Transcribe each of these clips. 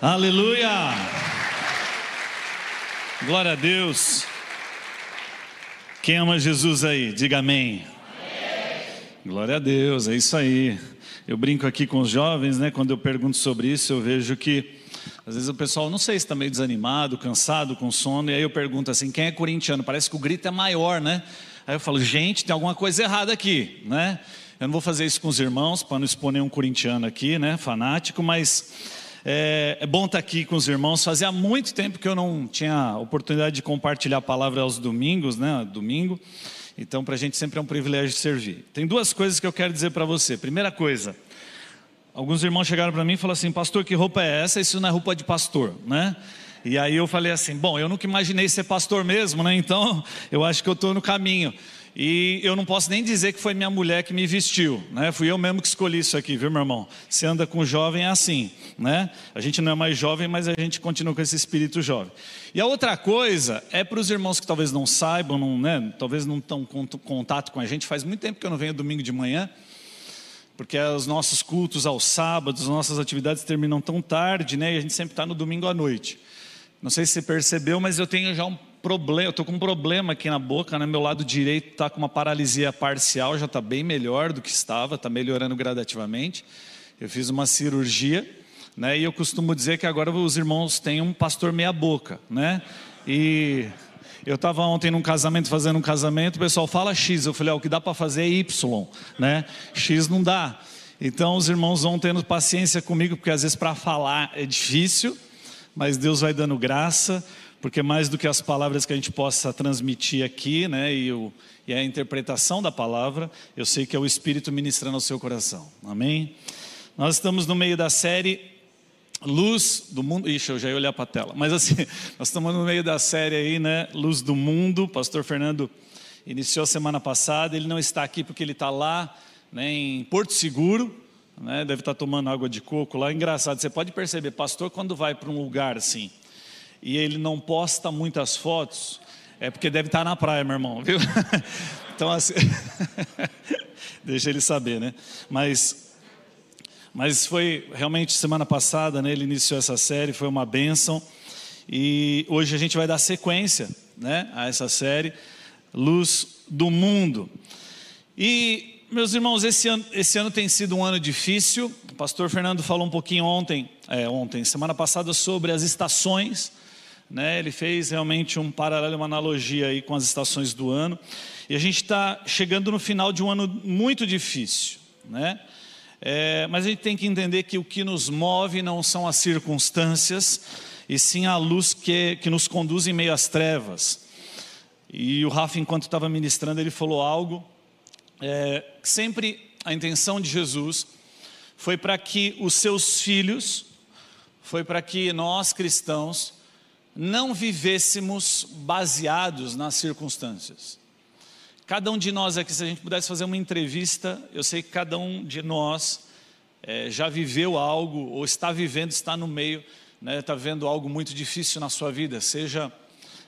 Aleluia! Glória a Deus. Quem ama Jesus aí, diga amém. Glória a Deus, é isso aí. Eu brinco aqui com os jovens, né? Quando eu pergunto sobre isso, eu vejo que às vezes o pessoal, não sei se está meio desanimado, cansado, com sono, e aí eu pergunto assim: quem é corintiano? Parece que o grito é maior, né? Aí eu falo, gente, tem alguma coisa errada aqui, né? Eu não vou fazer isso com os irmãos, para não expor nenhum corintiano aqui, né? Fanático, mas é, é, bom estar aqui com os irmãos. Fazia muito tempo que eu não tinha oportunidade de compartilhar a palavra aos domingos, né? Domingo. Então, para a gente sempre é um privilégio servir. Tem duas coisas que eu quero dizer para você. Primeira coisa, alguns irmãos chegaram para mim e falaram assim: Pastor, que roupa é essa? Isso não é roupa de pastor, né? E aí eu falei assim: Bom, eu nunca imaginei ser pastor mesmo, né? Então, eu acho que eu estou no caminho. E eu não posso nem dizer que foi minha mulher que me vestiu, né? Fui eu mesmo que escolhi isso aqui, viu, meu irmão? Se anda com jovem é assim, né? A gente não é mais jovem, mas a gente continua com esse espírito jovem. E a outra coisa é para os irmãos que talvez não saibam, não, né? Talvez não estão com contato com a gente. Faz muito tempo que eu não venho domingo de manhã, porque os nossos cultos aos sábados, as nossas atividades terminam tão tarde, né? E a gente sempre está no domingo à noite. Não sei se você percebeu, mas eu tenho já um problema, eu estou com um problema aqui na boca, né? Meu lado direito está com uma paralisia parcial, já está bem melhor do que estava, está melhorando gradativamente. Eu fiz uma cirurgia, né? E eu costumo dizer que agora os irmãos têm um pastor meia boca, né? E eu estava ontem num casamento, fazendo um casamento, o pessoal fala X, eu falei, ah, o que dá para fazer é Y, né? X não dá. Então os irmãos vão tendo paciência comigo, porque às vezes para falar é difícil, mas Deus vai dando graça porque mais do que as palavras que a gente possa transmitir aqui, né, e, o, e a interpretação da palavra, eu sei que é o Espírito ministrando ao seu coração. Amém? Nós estamos no meio da série Luz do Mundo. Ixi, eu já ia olhar para a tela. Mas assim, nós estamos no meio da série aí, né? Luz do Mundo. Pastor Fernando iniciou semana passada. Ele não está aqui porque ele está lá, né, em Porto Seguro. Né, deve estar tomando água de coco lá. Engraçado, você pode perceber, pastor, quando vai para um lugar assim, e ele não posta muitas fotos, é porque deve estar na praia, meu irmão, viu? Então, assim, deixa ele saber, né? Mas, mas foi realmente semana passada, né? Ele iniciou essa série, foi uma bênção. E hoje a gente vai dar sequência, né? A essa série, Luz do Mundo. E, meus irmãos, esse ano, esse ano tem sido um ano difícil. O pastor Fernando falou um pouquinho ontem, é, ontem, semana passada, sobre as estações né? Ele fez realmente um paralelo, uma analogia aí com as estações do ano. E a gente está chegando no final de um ano muito difícil, né? É, mas a gente tem que entender que o que nos move não são as circunstâncias, e sim a luz que, que nos conduz em meio às trevas. E o Rafa, enquanto estava ministrando, ele falou algo. É, sempre a intenção de Jesus foi para que os seus filhos, foi para que nós cristãos, não vivêssemos baseados nas circunstâncias. Cada um de nós aqui, se a gente pudesse fazer uma entrevista, eu sei que cada um de nós é, já viveu algo, ou está vivendo, está no meio, né, está vendo algo muito difícil na sua vida, seja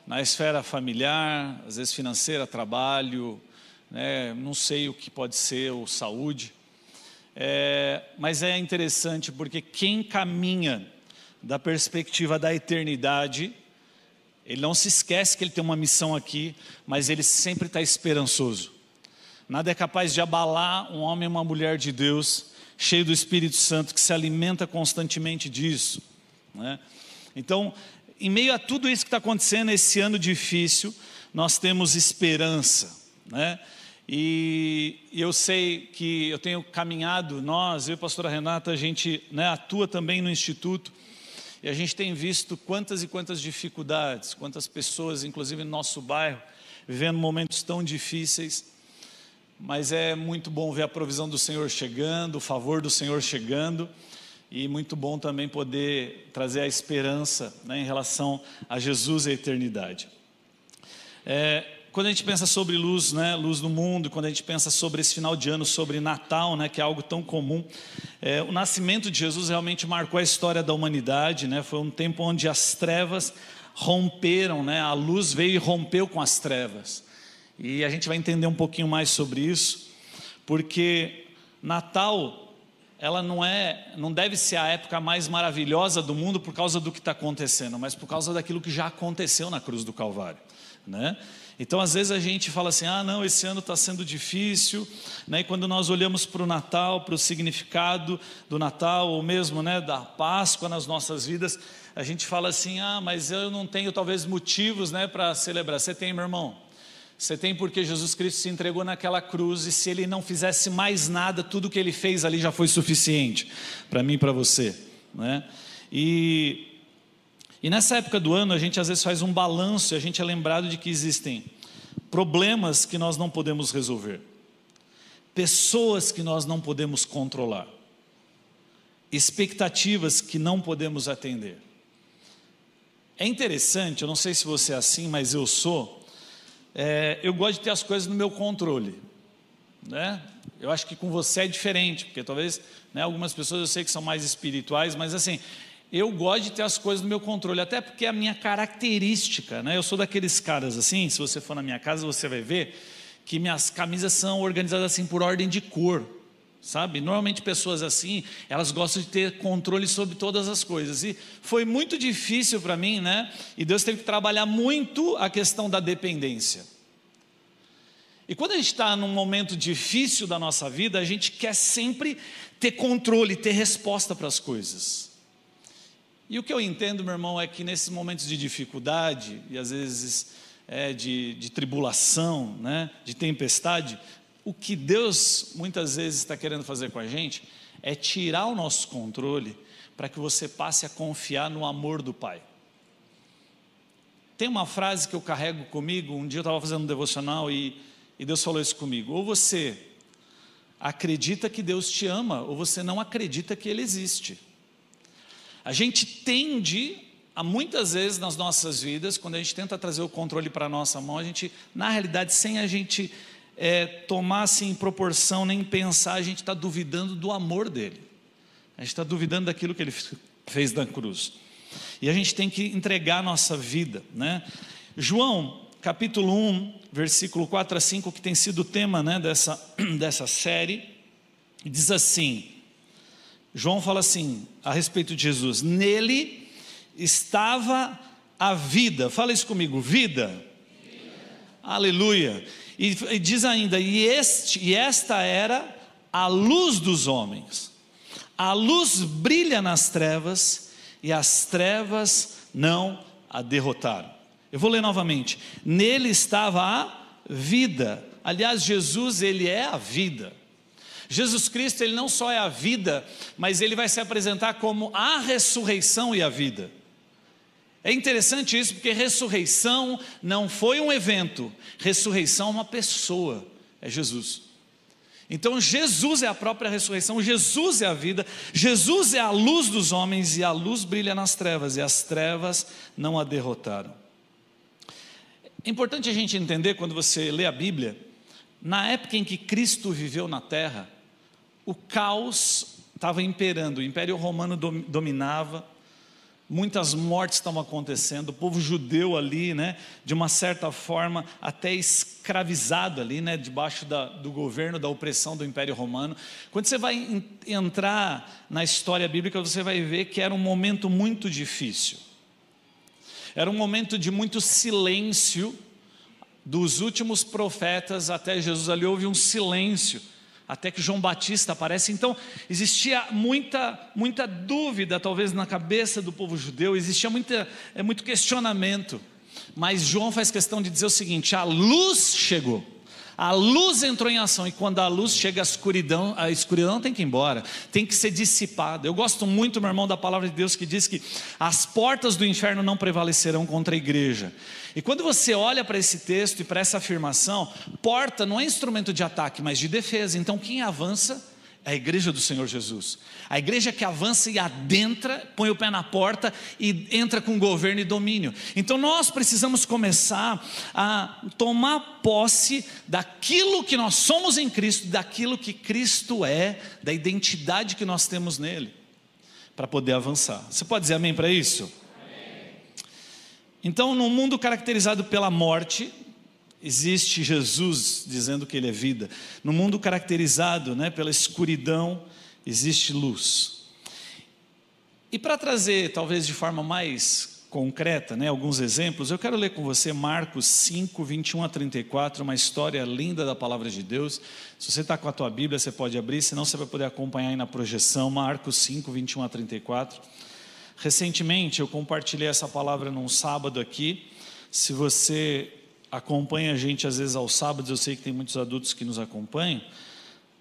na esfera familiar, às vezes financeira, trabalho, né, não sei o que pode ser, ou saúde. É, mas é interessante porque quem caminha da perspectiva da eternidade, ele não se esquece que ele tem uma missão aqui, mas ele sempre está esperançoso. Nada é capaz de abalar um homem e uma mulher de Deus, cheio do Espírito Santo, que se alimenta constantemente disso. Né? Então, em meio a tudo isso que está acontecendo esse ano difícil, nós temos esperança. Né? E eu sei que eu tenho caminhado, nós, eu e a pastora Renata, a gente né, atua também no Instituto, e a gente tem visto quantas e quantas dificuldades, quantas pessoas, inclusive no nosso bairro, vivendo momentos tão difíceis. Mas é muito bom ver a provisão do Senhor chegando, o favor do Senhor chegando, e muito bom também poder trazer a esperança né, em relação a Jesus e a eternidade. É, quando a gente pensa sobre luz, né, luz do mundo, quando a gente pensa sobre esse final de ano, sobre Natal, né, que é algo tão comum, é, o nascimento de Jesus realmente marcou a história da humanidade, né, foi um tempo onde as trevas romperam, né, a luz veio e rompeu com as trevas. E a gente vai entender um pouquinho mais sobre isso, porque Natal ela não é, não deve ser a época mais maravilhosa do mundo por causa do que está acontecendo, mas por causa daquilo que já aconteceu na cruz do Calvário, né? Então, às vezes a gente fala assim: ah, não, esse ano está sendo difícil, né? E quando nós olhamos para o Natal, para o significado do Natal, ou mesmo né, da Páscoa nas nossas vidas, a gente fala assim: ah, mas eu não tenho talvez motivos né, para celebrar. Você tem, meu irmão? Você tem porque Jesus Cristo se entregou naquela cruz e se ele não fizesse mais nada, tudo que ele fez ali já foi suficiente para mim e para você, né? E e nessa época do ano, a gente às vezes faz um balanço e a gente é lembrado de que existem problemas que nós não podemos resolver, pessoas que nós não podemos controlar, expectativas que não podemos atender. É interessante, eu não sei se você é assim, mas eu sou. É, eu gosto de ter as coisas no meu controle. Né? Eu acho que com você é diferente, porque talvez né, algumas pessoas eu sei que são mais espirituais, mas assim, eu gosto de ter as coisas no meu controle, até porque é a minha característica, né? Eu sou daqueles caras assim, se você for na minha casa, você vai ver que minhas camisas são organizadas assim por ordem de cor, sabe? Normalmente pessoas assim, elas gostam de ter controle sobre todas as coisas. E foi muito difícil para mim, né? E Deus teve que trabalhar muito a questão da dependência. E quando a gente está num momento difícil da nossa vida, a gente quer sempre ter controle, ter resposta para as coisas. E o que eu entendo, meu irmão, é que nesses momentos de dificuldade e às vezes é, de, de tribulação, né, de tempestade, o que Deus muitas vezes está querendo fazer com a gente é tirar o nosso controle para que você passe a confiar no amor do Pai. Tem uma frase que eu carrego comigo, um dia eu estava fazendo um devocional e, e Deus falou isso comigo: ou você acredita que Deus te ama, ou você não acredita que Ele existe. A gente tende a muitas vezes nas nossas vidas, quando a gente tenta trazer o controle para a nossa mão, a gente, na realidade, sem a gente é, tomar assim proporção, nem pensar, a gente está duvidando do amor dele. A gente está duvidando daquilo que ele fez na cruz. E a gente tem que entregar a nossa vida, né? João, capítulo 1, versículo 4 a 5, que tem sido o tema né, dessa, dessa série, diz assim: João fala assim a respeito de Jesus: nele estava a vida. Fala isso comigo, vida. vida. Aleluia. E, e, diz ainda: e, este, e esta era a luz dos homens. A luz brilha nas trevas e as trevas não a derrotaram. Eu vou ler novamente. Nele estava a vida. Aliás, Jesus, ele é a vida. Jesus Cristo, ele não só é a vida, mas ele vai se apresentar como a ressurreição e a vida. É interessante isso, porque ressurreição não foi um evento, ressurreição é uma pessoa, é Jesus. Então, Jesus é a própria ressurreição, Jesus é a vida, Jesus é a luz dos homens e a luz brilha nas trevas, e as trevas não a derrotaram. É importante a gente entender quando você lê a Bíblia, na época em que Cristo viveu na terra, o caos estava imperando, o Império Romano dominava, muitas mortes estavam acontecendo, o povo judeu ali, né, de uma certa forma, até escravizado ali, né, debaixo da, do governo, da opressão do Império Romano. Quando você vai in, entrar na história bíblica, você vai ver que era um momento muito difícil. Era um momento de muito silêncio dos últimos profetas até Jesus. Ali houve um silêncio até que João Batista aparece. Então, existia muita, muita dúvida, talvez, na cabeça do povo judeu, existia muita, é, muito questionamento. Mas João faz questão de dizer o seguinte: a luz chegou. A luz entrou em ação e quando a luz chega, a escuridão, a escuridão tem que ir embora, tem que ser dissipada. Eu gosto muito, meu irmão, da palavra de Deus que diz que as portas do inferno não prevalecerão contra a igreja. E quando você olha para esse texto e para essa afirmação, porta não é instrumento de ataque, mas de defesa. Então quem avança a igreja do Senhor Jesus. A igreja que avança e adentra, põe o pé na porta e entra com governo e domínio. Então nós precisamos começar a tomar posse daquilo que nós somos em Cristo, daquilo que Cristo é, da identidade que nós temos nele, para poder avançar. Você pode dizer amém para isso? Então, num mundo caracterizado pela morte, existe Jesus dizendo que Ele é vida. No mundo caracterizado né, pela escuridão, existe luz. E para trazer, talvez de forma mais concreta, né, alguns exemplos, eu quero ler com você Marcos 5, 21 a 34, uma história linda da palavra de Deus. Se você está com a tua Bíblia, você pode abrir, senão você vai poder acompanhar aí na projeção, Marcos 5, 21 a 34. Recentemente eu compartilhei essa palavra num sábado aqui. Se você acompanha a gente às vezes aos sábados, eu sei que tem muitos adultos que nos acompanham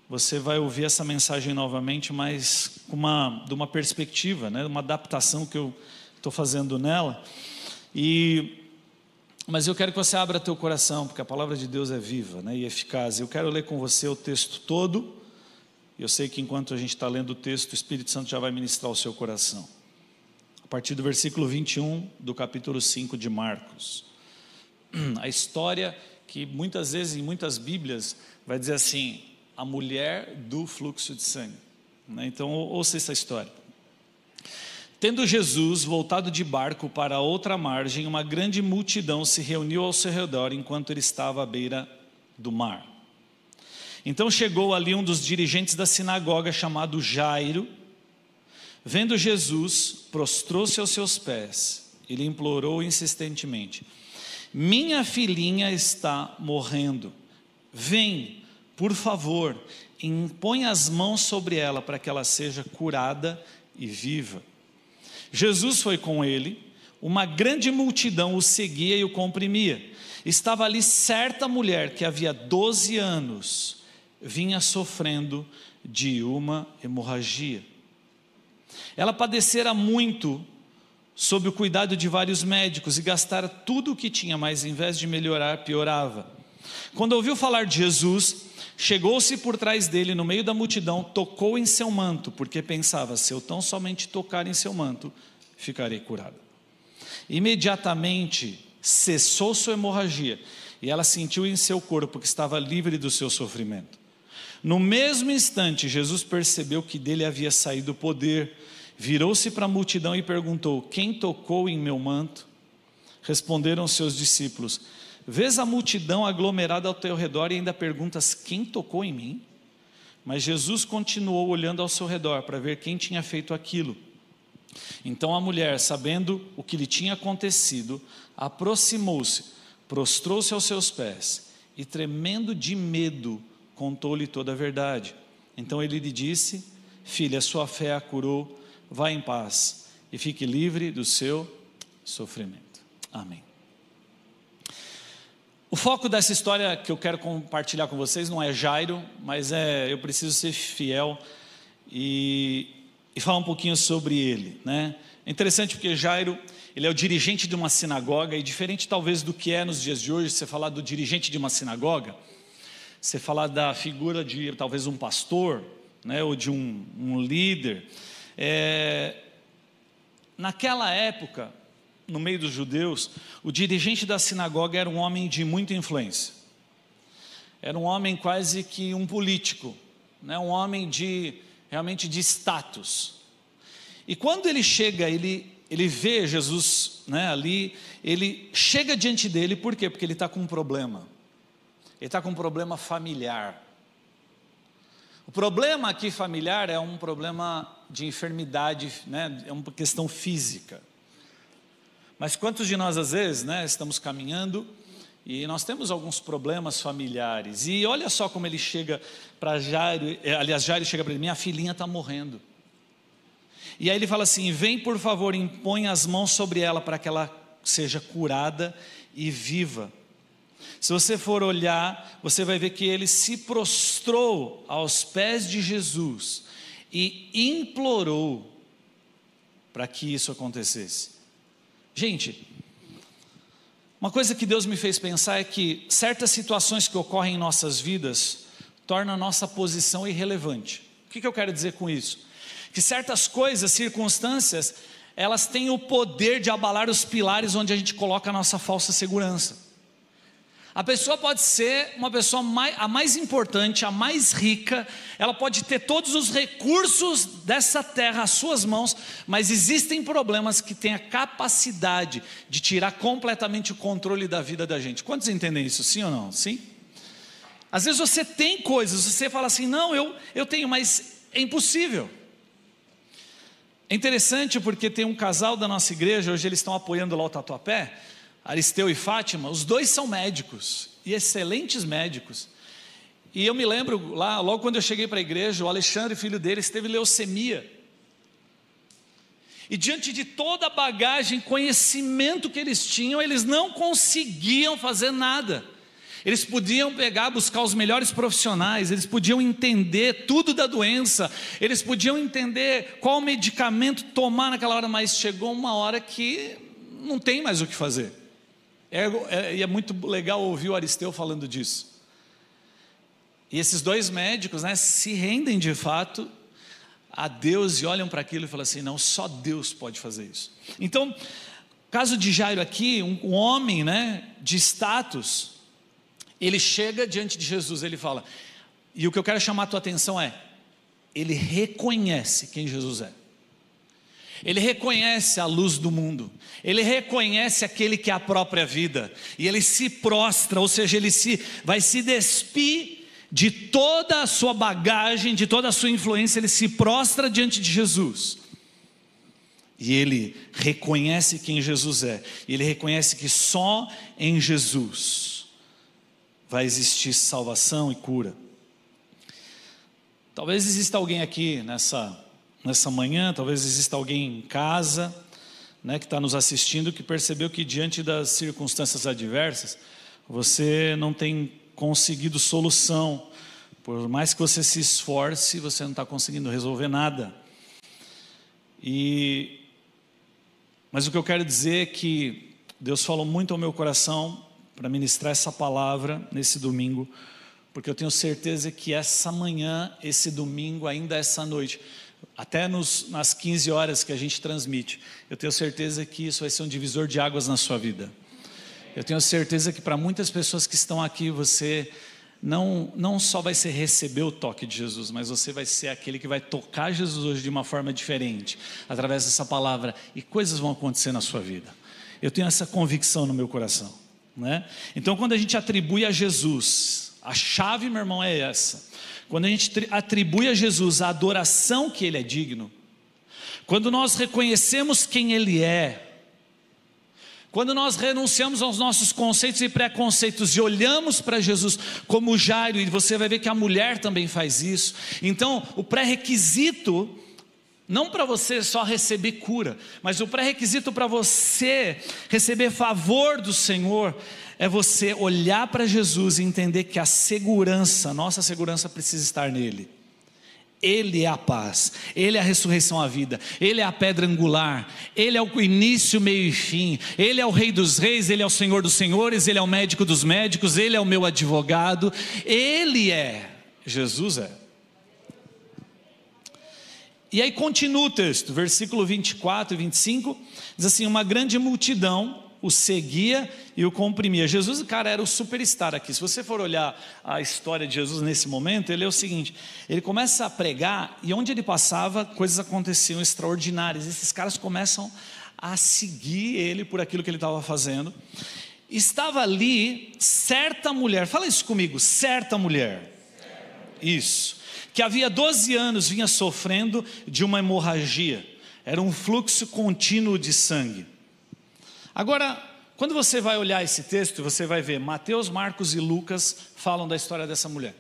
você vai ouvir essa mensagem novamente, mas com uma, de uma perspectiva, né, uma adaptação que eu estou fazendo nela. E, mas eu quero que você abra teu coração, porque a palavra de Deus é viva né, e eficaz. Eu quero ler com você o texto todo. Eu sei que enquanto a gente está lendo o texto, o Espírito Santo já vai ministrar o seu coração. A partir do versículo 21 do capítulo 5 de Marcos. A história que muitas vezes em muitas Bíblias vai dizer assim: a mulher do fluxo de sangue. Né? Então, ouça essa história. Tendo Jesus voltado de barco para outra margem, uma grande multidão se reuniu ao seu redor enquanto ele estava à beira do mar. Então chegou ali um dos dirigentes da sinagoga, chamado Jairo. Vendo Jesus, prostrou-se aos seus pés. Ele implorou insistentemente: Minha filhinha está morrendo. Vem, por favor, impõe as mãos sobre ela para que ela seja curada e viva. Jesus foi com ele, uma grande multidão o seguia e o comprimia. Estava ali certa mulher que havia 12 anos vinha sofrendo de uma hemorragia. Ela padecera muito sob o cuidado de vários médicos e gastara tudo o que tinha, mas em vez de melhorar, piorava. Quando ouviu falar de Jesus, Chegou-se por trás dele, no meio da multidão, tocou em seu manto, porque pensava: se eu tão somente tocar em seu manto, ficarei curado. Imediatamente cessou sua hemorragia e ela sentiu em seu corpo que estava livre do seu sofrimento. No mesmo instante, Jesus percebeu que dele havia saído o poder, virou-se para a multidão e perguntou: Quem tocou em meu manto? Responderam seus discípulos: Vês a multidão aglomerada ao teu redor e ainda perguntas: quem tocou em mim? Mas Jesus continuou olhando ao seu redor para ver quem tinha feito aquilo. Então a mulher, sabendo o que lhe tinha acontecido, aproximou-se, prostrou-se aos seus pés e, tremendo de medo, contou-lhe toda a verdade. Então ele lhe disse: Filha, sua fé a curou, vá em paz e fique livre do seu sofrimento. Amém. O foco dessa história que eu quero compartilhar com vocês não é Jairo, mas é eu preciso ser fiel e, e falar um pouquinho sobre ele, né? É interessante porque Jairo ele é o dirigente de uma sinagoga e diferente talvez do que é nos dias de hoje, você falar do dirigente de uma sinagoga, você falar da figura de talvez um pastor, né, ou de um, um líder. É, naquela época no meio dos judeus, o dirigente da sinagoga era um homem de muita influência. Era um homem quase que um político, né? um homem de realmente de status. E quando ele chega, ele, ele vê Jesus né, ali, ele chega diante dele, por quê? Porque ele está com um problema. Ele está com um problema familiar. O problema aqui familiar é um problema de enfermidade, né, é uma questão física. Mas quantos de nós, às vezes, né, estamos caminhando e nós temos alguns problemas familiares. E olha só como ele chega para Jairo, eh, aliás, Jairo chega para ele: minha filhinha está morrendo. E aí ele fala assim: vem por favor, impõe as mãos sobre ela para que ela seja curada e viva. Se você for olhar, você vai ver que ele se prostrou aos pés de Jesus e implorou para que isso acontecesse. Gente, uma coisa que Deus me fez pensar é que certas situações que ocorrem em nossas vidas tornam a nossa posição irrelevante. O que, eu quero dizer com isso? Que certas coisas, circunstâncias, elas têm o poder de abalar os pilares onde a gente coloca a nossa falsa segurança. A pessoa pode ser uma pessoa mais, a mais importante, a mais rica, ela pode ter todos os recursos dessa terra às suas mãos, mas existem problemas que têm a capacidade de tirar completamente o controle da vida da gente. Quantos entendem isso, sim ou não? Sim? Às vezes você tem coisas, você fala assim, não, eu, eu tenho, mas é impossível. É interessante porque tem um casal da nossa igreja, hoje eles estão apoiando lá o Tatuapé, Aristeu e Fátima, os dois são médicos, e excelentes médicos. E eu me lembro lá, logo quando eu cheguei para a igreja, o Alexandre, filho deles, teve leucemia. E diante de toda a bagagem, conhecimento que eles tinham, eles não conseguiam fazer nada. Eles podiam pegar, buscar os melhores profissionais, eles podiam entender tudo da doença, eles podiam entender qual medicamento tomar naquela hora, mas chegou uma hora que não tem mais o que fazer. É, é, e é muito legal ouvir o Aristeu falando disso. E esses dois médicos né, se rendem de fato a Deus e olham para aquilo e falam assim: não, só Deus pode fazer isso. Então, caso de Jairo aqui, um, um homem né, de status, ele chega diante de Jesus, ele fala, e o que eu quero chamar a tua atenção é, ele reconhece quem Jesus é. Ele reconhece a luz do mundo, ele reconhece aquele que é a própria vida, e ele se prostra, ou seja, ele se vai se despir de toda a sua bagagem, de toda a sua influência, ele se prostra diante de Jesus. E ele reconhece quem Jesus é, e ele reconhece que só em Jesus vai existir salvação e cura. Talvez exista alguém aqui nessa nessa manhã, talvez exista alguém em casa, né, que está nos assistindo, que percebeu que diante das circunstâncias adversas, você não tem conseguido solução. Por mais que você se esforce, você não está conseguindo resolver nada. E, mas o que eu quero dizer é que Deus falou muito ao meu coração para ministrar essa palavra nesse domingo, porque eu tenho certeza que essa manhã, esse domingo, ainda essa noite, até nos, nas 15 horas que a gente transmite, eu tenho certeza que isso vai ser um divisor de águas na sua vida. Eu tenho certeza que para muitas pessoas que estão aqui, você não, não só vai ser receber o toque de Jesus, mas você vai ser aquele que vai tocar Jesus hoje de uma forma diferente, através dessa palavra, e coisas vão acontecer na sua vida. Eu tenho essa convicção no meu coração. Né? Então, quando a gente atribui a Jesus, a chave, meu irmão, é essa quando a gente atribui a Jesus a adoração que Ele é digno, quando nós reconhecemos quem Ele é, quando nós renunciamos aos nossos conceitos e preconceitos e olhamos para Jesus como Jairo, e você vai ver que a mulher também faz isso, então o pré-requisito, não para você só receber cura, mas o pré-requisito para você receber favor do Senhor, é você olhar para Jesus e entender que a segurança, nossa segurança precisa estar nele. Ele é a paz, Ele é a ressurreição à vida, Ele é a pedra angular, Ele é o início, meio e fim, Ele é o Rei dos Reis, Ele é o Senhor dos Senhores, Ele é o médico dos médicos, Ele é o meu advogado, Ele é, Jesus é. E aí continua o texto, versículo 24 e 25, diz assim: Uma grande multidão o seguia e o comprimia. Jesus, cara, era o superstar aqui. Se você for olhar a história de Jesus nesse momento, ele é o seguinte: ele começa a pregar e onde ele passava, coisas aconteciam extraordinárias. Esses caras começam a seguir ele por aquilo que ele estava fazendo. Estava ali certa mulher, fala isso comigo, certa mulher. Isso. Que havia 12 anos vinha sofrendo de uma hemorragia. Era um fluxo contínuo de sangue. Agora, quando você vai olhar esse texto, você vai ver Mateus, Marcos e Lucas falam da história dessa mulher.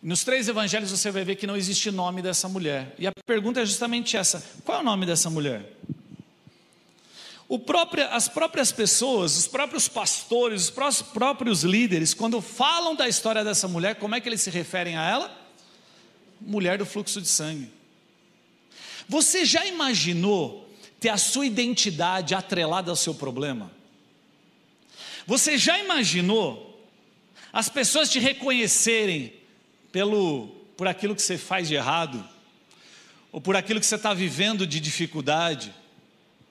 Nos três evangelhos você vai ver que não existe nome dessa mulher. E a pergunta é justamente essa: qual é o nome dessa mulher? Próprio, as próprias pessoas, os próprios pastores, os próprios líderes, quando falam da história dessa mulher, como é que eles se referem a ela? Mulher do fluxo de sangue. Você já imaginou ter a sua identidade atrelada ao seu problema? Você já imaginou as pessoas te reconhecerem pelo por aquilo que você faz de errado ou por aquilo que você está vivendo de dificuldade?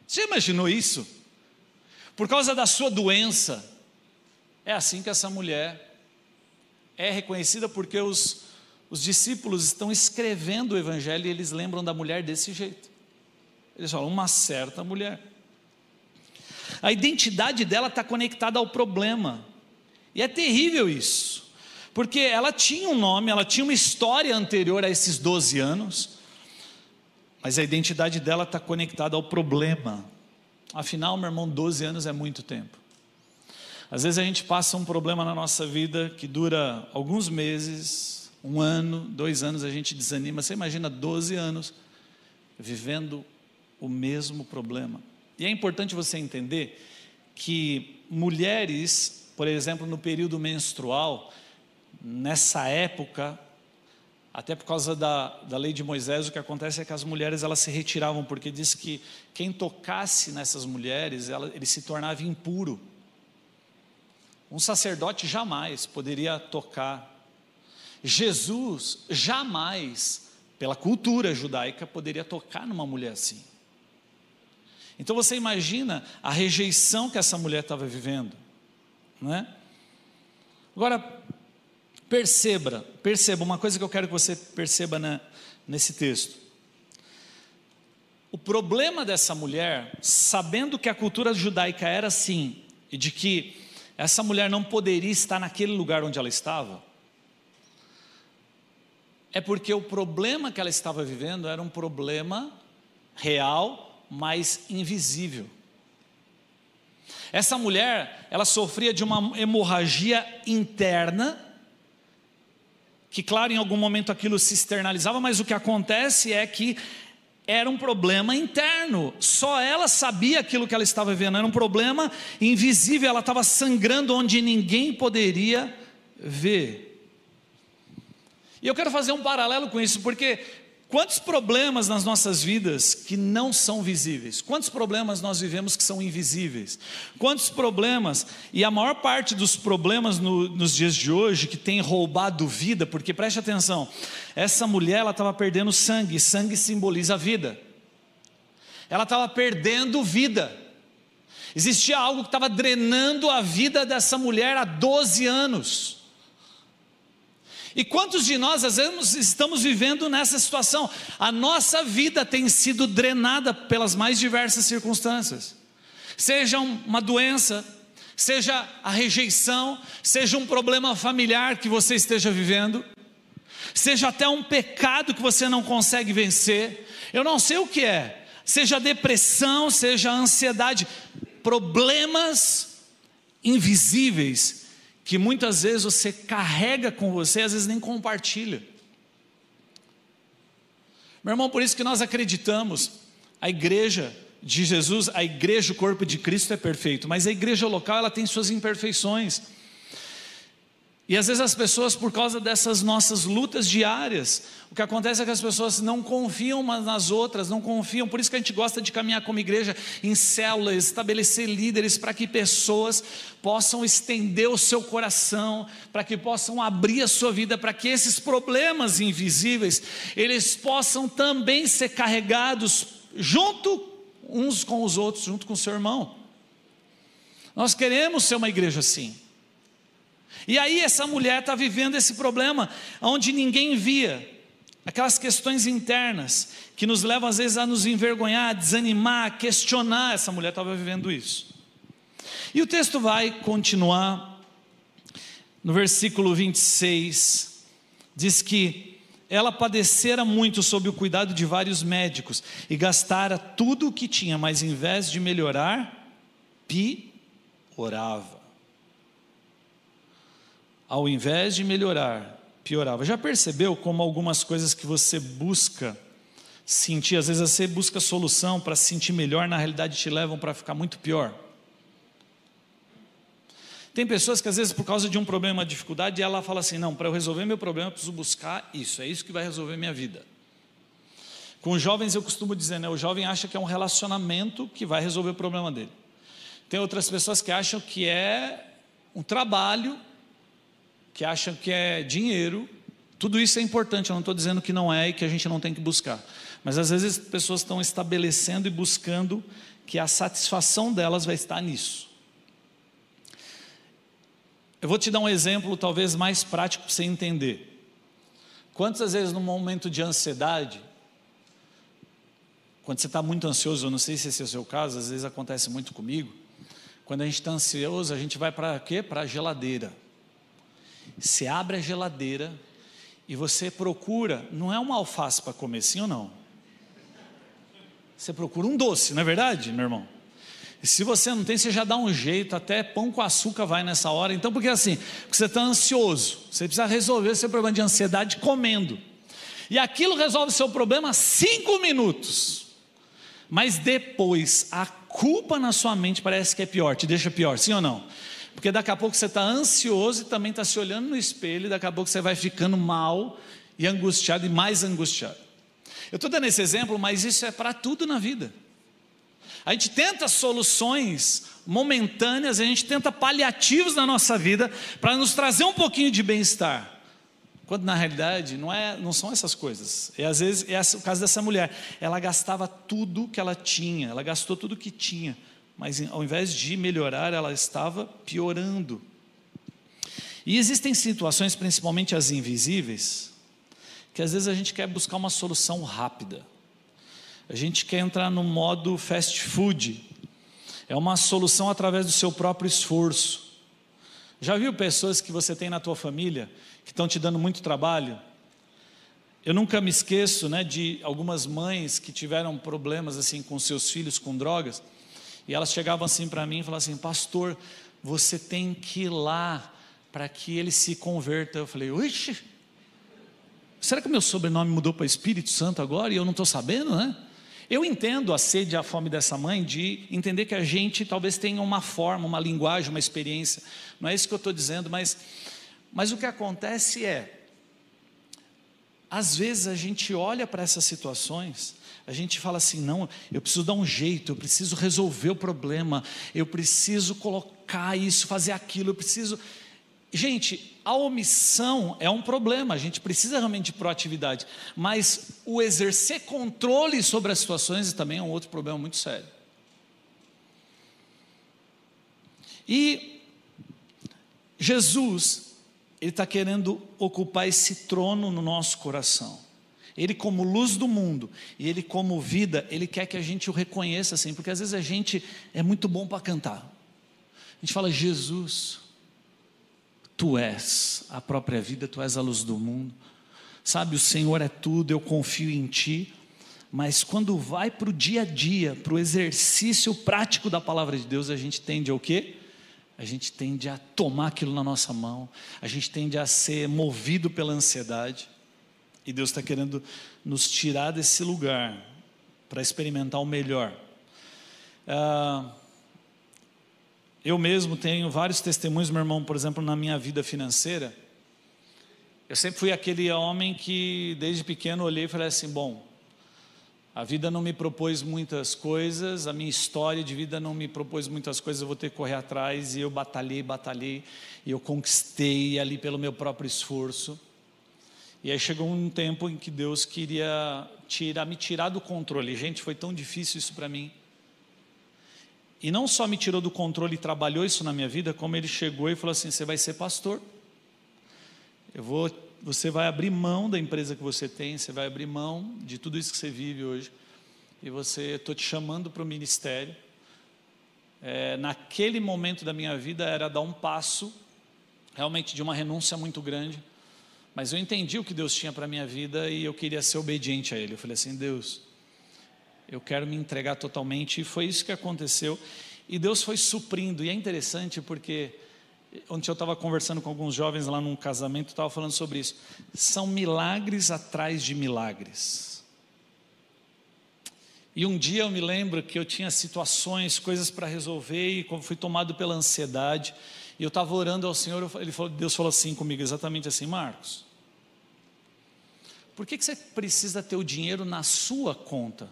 Você imaginou isso? Por causa da sua doença, é assim que essa mulher é reconhecida porque os, os discípulos estão escrevendo o Evangelho e eles lembram da mulher desse jeito. Eles falam, uma certa mulher. A identidade dela está conectada ao problema. E é terrível isso. Porque ela tinha um nome, ela tinha uma história anterior a esses 12 anos, mas a identidade dela está conectada ao problema. Afinal, meu irmão, 12 anos é muito tempo. Às vezes a gente passa um problema na nossa vida que dura alguns meses, um ano, dois anos, a gente desanima. Você imagina 12 anos vivendo o mesmo problema. E é importante você entender que mulheres, por exemplo, no período menstrual, nessa época, até por causa da, da lei de Moisés, o que acontece é que as mulheres elas se retiravam, porque diz que quem tocasse nessas mulheres, ela, ele se tornava impuro. Um sacerdote jamais poderia tocar. Jesus jamais, pela cultura judaica, poderia tocar numa mulher assim. Então você imagina a rejeição que essa mulher estava vivendo, né? Agora perceba, perceba uma coisa que eu quero que você perceba na, nesse texto. O problema dessa mulher, sabendo que a cultura judaica era assim e de que essa mulher não poderia estar naquele lugar onde ela estava, é porque o problema que ela estava vivendo era um problema real mas invisível. Essa mulher, ela sofria de uma hemorragia interna, que, claro, em algum momento aquilo se externalizava, mas o que acontece é que era um problema interno, só ela sabia aquilo que ela estava vivendo, era um problema invisível, ela estava sangrando onde ninguém poderia ver. E eu quero fazer um paralelo com isso, porque Quantos problemas nas nossas vidas que não são visíveis? Quantos problemas nós vivemos que são invisíveis? Quantos problemas, e a maior parte dos problemas no, nos dias de hoje que tem roubado vida, porque preste atenção, essa mulher ela estava perdendo sangue, sangue simboliza a vida. Ela estava perdendo vida. Existia algo que estava drenando a vida dessa mulher há 12 anos. E quantos de nós, às vezes, estamos vivendo nessa situação? A nossa vida tem sido drenada pelas mais diversas circunstâncias, seja uma doença, seja a rejeição, seja um problema familiar que você esteja vivendo, seja até um pecado que você não consegue vencer, eu não sei o que é, seja depressão, seja ansiedade, problemas invisíveis que muitas vezes você carrega com você, às vezes nem compartilha. Meu irmão, por isso que nós acreditamos, a igreja de Jesus, a igreja, o corpo de Cristo é perfeito, mas a igreja local ela tem suas imperfeições. E às vezes as pessoas, por causa dessas nossas lutas diárias, o que acontece é que as pessoas não confiam umas nas outras, não confiam. Por isso que a gente gosta de caminhar como igreja em células, estabelecer líderes para que pessoas possam estender o seu coração, para que possam abrir a sua vida, para que esses problemas invisíveis eles possam também ser carregados junto uns com os outros, junto com o seu irmão. Nós queremos ser uma igreja assim. E aí essa mulher está vivendo esse problema onde ninguém via. Aquelas questões internas que nos levam às vezes a nos envergonhar, a desanimar, a questionar. Essa mulher estava vivendo isso. E o texto vai continuar no versículo 26. Diz que ela padecera muito sob o cuidado de vários médicos e gastara tudo o que tinha, mas em vez de melhorar, piorava ao invés de melhorar, piorava. Já percebeu como algumas coisas que você busca sentir, às vezes você busca solução para se sentir melhor, na realidade te levam para ficar muito pior? Tem pessoas que às vezes por causa de um problema, uma dificuldade, ela fala assim: não, para eu resolver meu problema eu preciso buscar isso, é isso que vai resolver minha vida. Com os jovens eu costumo dizer, né, o jovem acha que é um relacionamento que vai resolver o problema dele. Tem outras pessoas que acham que é um trabalho que acham que é dinheiro. Tudo isso é importante, eu não estou dizendo que não é e que a gente não tem que buscar. Mas às vezes as pessoas estão estabelecendo e buscando que a satisfação delas vai estar nisso. Eu vou te dar um exemplo talvez mais prático para você entender. Quantas vezes no momento de ansiedade, quando você está muito ansioso, eu não sei se esse é o seu caso, às vezes acontece muito comigo. Quando a gente está ansioso, a gente vai para quê? Para a geladeira Você abre a geladeira e você procura, não é uma alface para comer, sim ou não? Você procura um doce, não é verdade, meu irmão? E se você não tem, você já dá um jeito, até pão com açúcar vai nessa hora. Então, porque assim, porque você está ansioso, você precisa resolver seu problema de ansiedade comendo. E aquilo resolve o seu problema cinco minutos. Mas depois, a culpa na sua mente parece que é pior, te deixa pior, sim ou não? Porque daqui a pouco você está ansioso e também está se olhando no espelho, e daqui a pouco você vai ficando mal e angustiado e mais angustiado. Eu estou dando esse exemplo, mas isso é para tudo na vida. A gente tenta soluções momentâneas, a gente tenta paliativos na nossa vida para nos trazer um pouquinho de bem-estar. Quando na realidade não, é, não são essas coisas. E às vezes é o caso dessa mulher. Ela gastava tudo que ela tinha, ela gastou tudo que tinha, mas ao invés de melhorar, ela estava piorando. E existem situações, principalmente as invisíveis, que às vezes a gente quer buscar uma solução rápida. A gente quer entrar no modo fast food. É uma solução através do seu próprio esforço. Já viu pessoas que você tem na tua família que estão te dando muito trabalho? Eu nunca me esqueço, né, de algumas mães que tiveram problemas assim com seus filhos com drogas, e elas chegavam assim para mim e falavam assim: "Pastor, você tem que ir lá para que ele se converta". Eu falei: "Uixi, será que o meu sobrenome mudou para Espírito Santo agora e eu não estou sabendo, né?" Eu entendo a sede e a fome dessa mãe de entender que a gente talvez tenha uma forma, uma linguagem, uma experiência. Não é isso que eu estou dizendo, mas, mas o que acontece é, às vezes a gente olha para essas situações, a gente fala assim: não, eu preciso dar um jeito, eu preciso resolver o problema, eu preciso colocar isso, fazer aquilo, eu preciso. Gente, a omissão é um problema, a gente precisa realmente de proatividade, mas o exercer controle sobre as situações também é um outro problema muito sério. E Jesus, Ele está querendo ocupar esse trono no nosso coração. Ele, como luz do mundo, e Ele, como vida, Ele quer que a gente o reconheça assim, porque às vezes a gente é muito bom para cantar. A gente fala, Jesus, Tu és a própria vida, tu és a luz do mundo. Sabe, o Senhor é tudo, eu confio em Ti. Mas quando vai para o dia a dia, para o exercício prático da palavra de Deus, a gente tende ao quê? A gente tende a tomar aquilo na nossa mão, a gente tende a ser movido pela ansiedade. E Deus está querendo nos tirar desse lugar para experimentar o melhor. Ah, eu mesmo tenho vários testemunhos, meu irmão, por exemplo, na minha vida financeira. Eu sempre fui aquele homem que, desde pequeno, olhei e falei assim: bom, a vida não me propôs muitas coisas, a minha história de vida não me propôs muitas coisas, eu vou ter que correr atrás, e eu batalhei, batalhei, e eu conquistei ali pelo meu próprio esforço. E aí chegou um tempo em que Deus queria tirar, me tirar do controle. Gente, foi tão difícil isso para mim. E não só me tirou do controle e trabalhou isso na minha vida, como ele chegou e falou assim: você vai ser pastor. Eu vou, você vai abrir mão da empresa que você tem, você vai abrir mão de tudo isso que você vive hoje. E você, estou te chamando para o ministério. É, naquele momento da minha vida era dar um passo, realmente de uma renúncia muito grande. Mas eu entendi o que Deus tinha para a minha vida e eu queria ser obediente a Ele. Eu falei assim: Deus, eu quero me entregar totalmente, e foi isso que aconteceu. E Deus foi suprindo, e é interessante porque ontem eu estava conversando com alguns jovens lá num casamento, estava falando sobre isso. São milagres atrás de milagres. E um dia eu me lembro que eu tinha situações, coisas para resolver, e fui tomado pela ansiedade, e eu estava orando ao Senhor, ele falou, Deus falou assim comigo, exatamente assim, Marcos, por que, que você precisa ter o dinheiro na sua conta?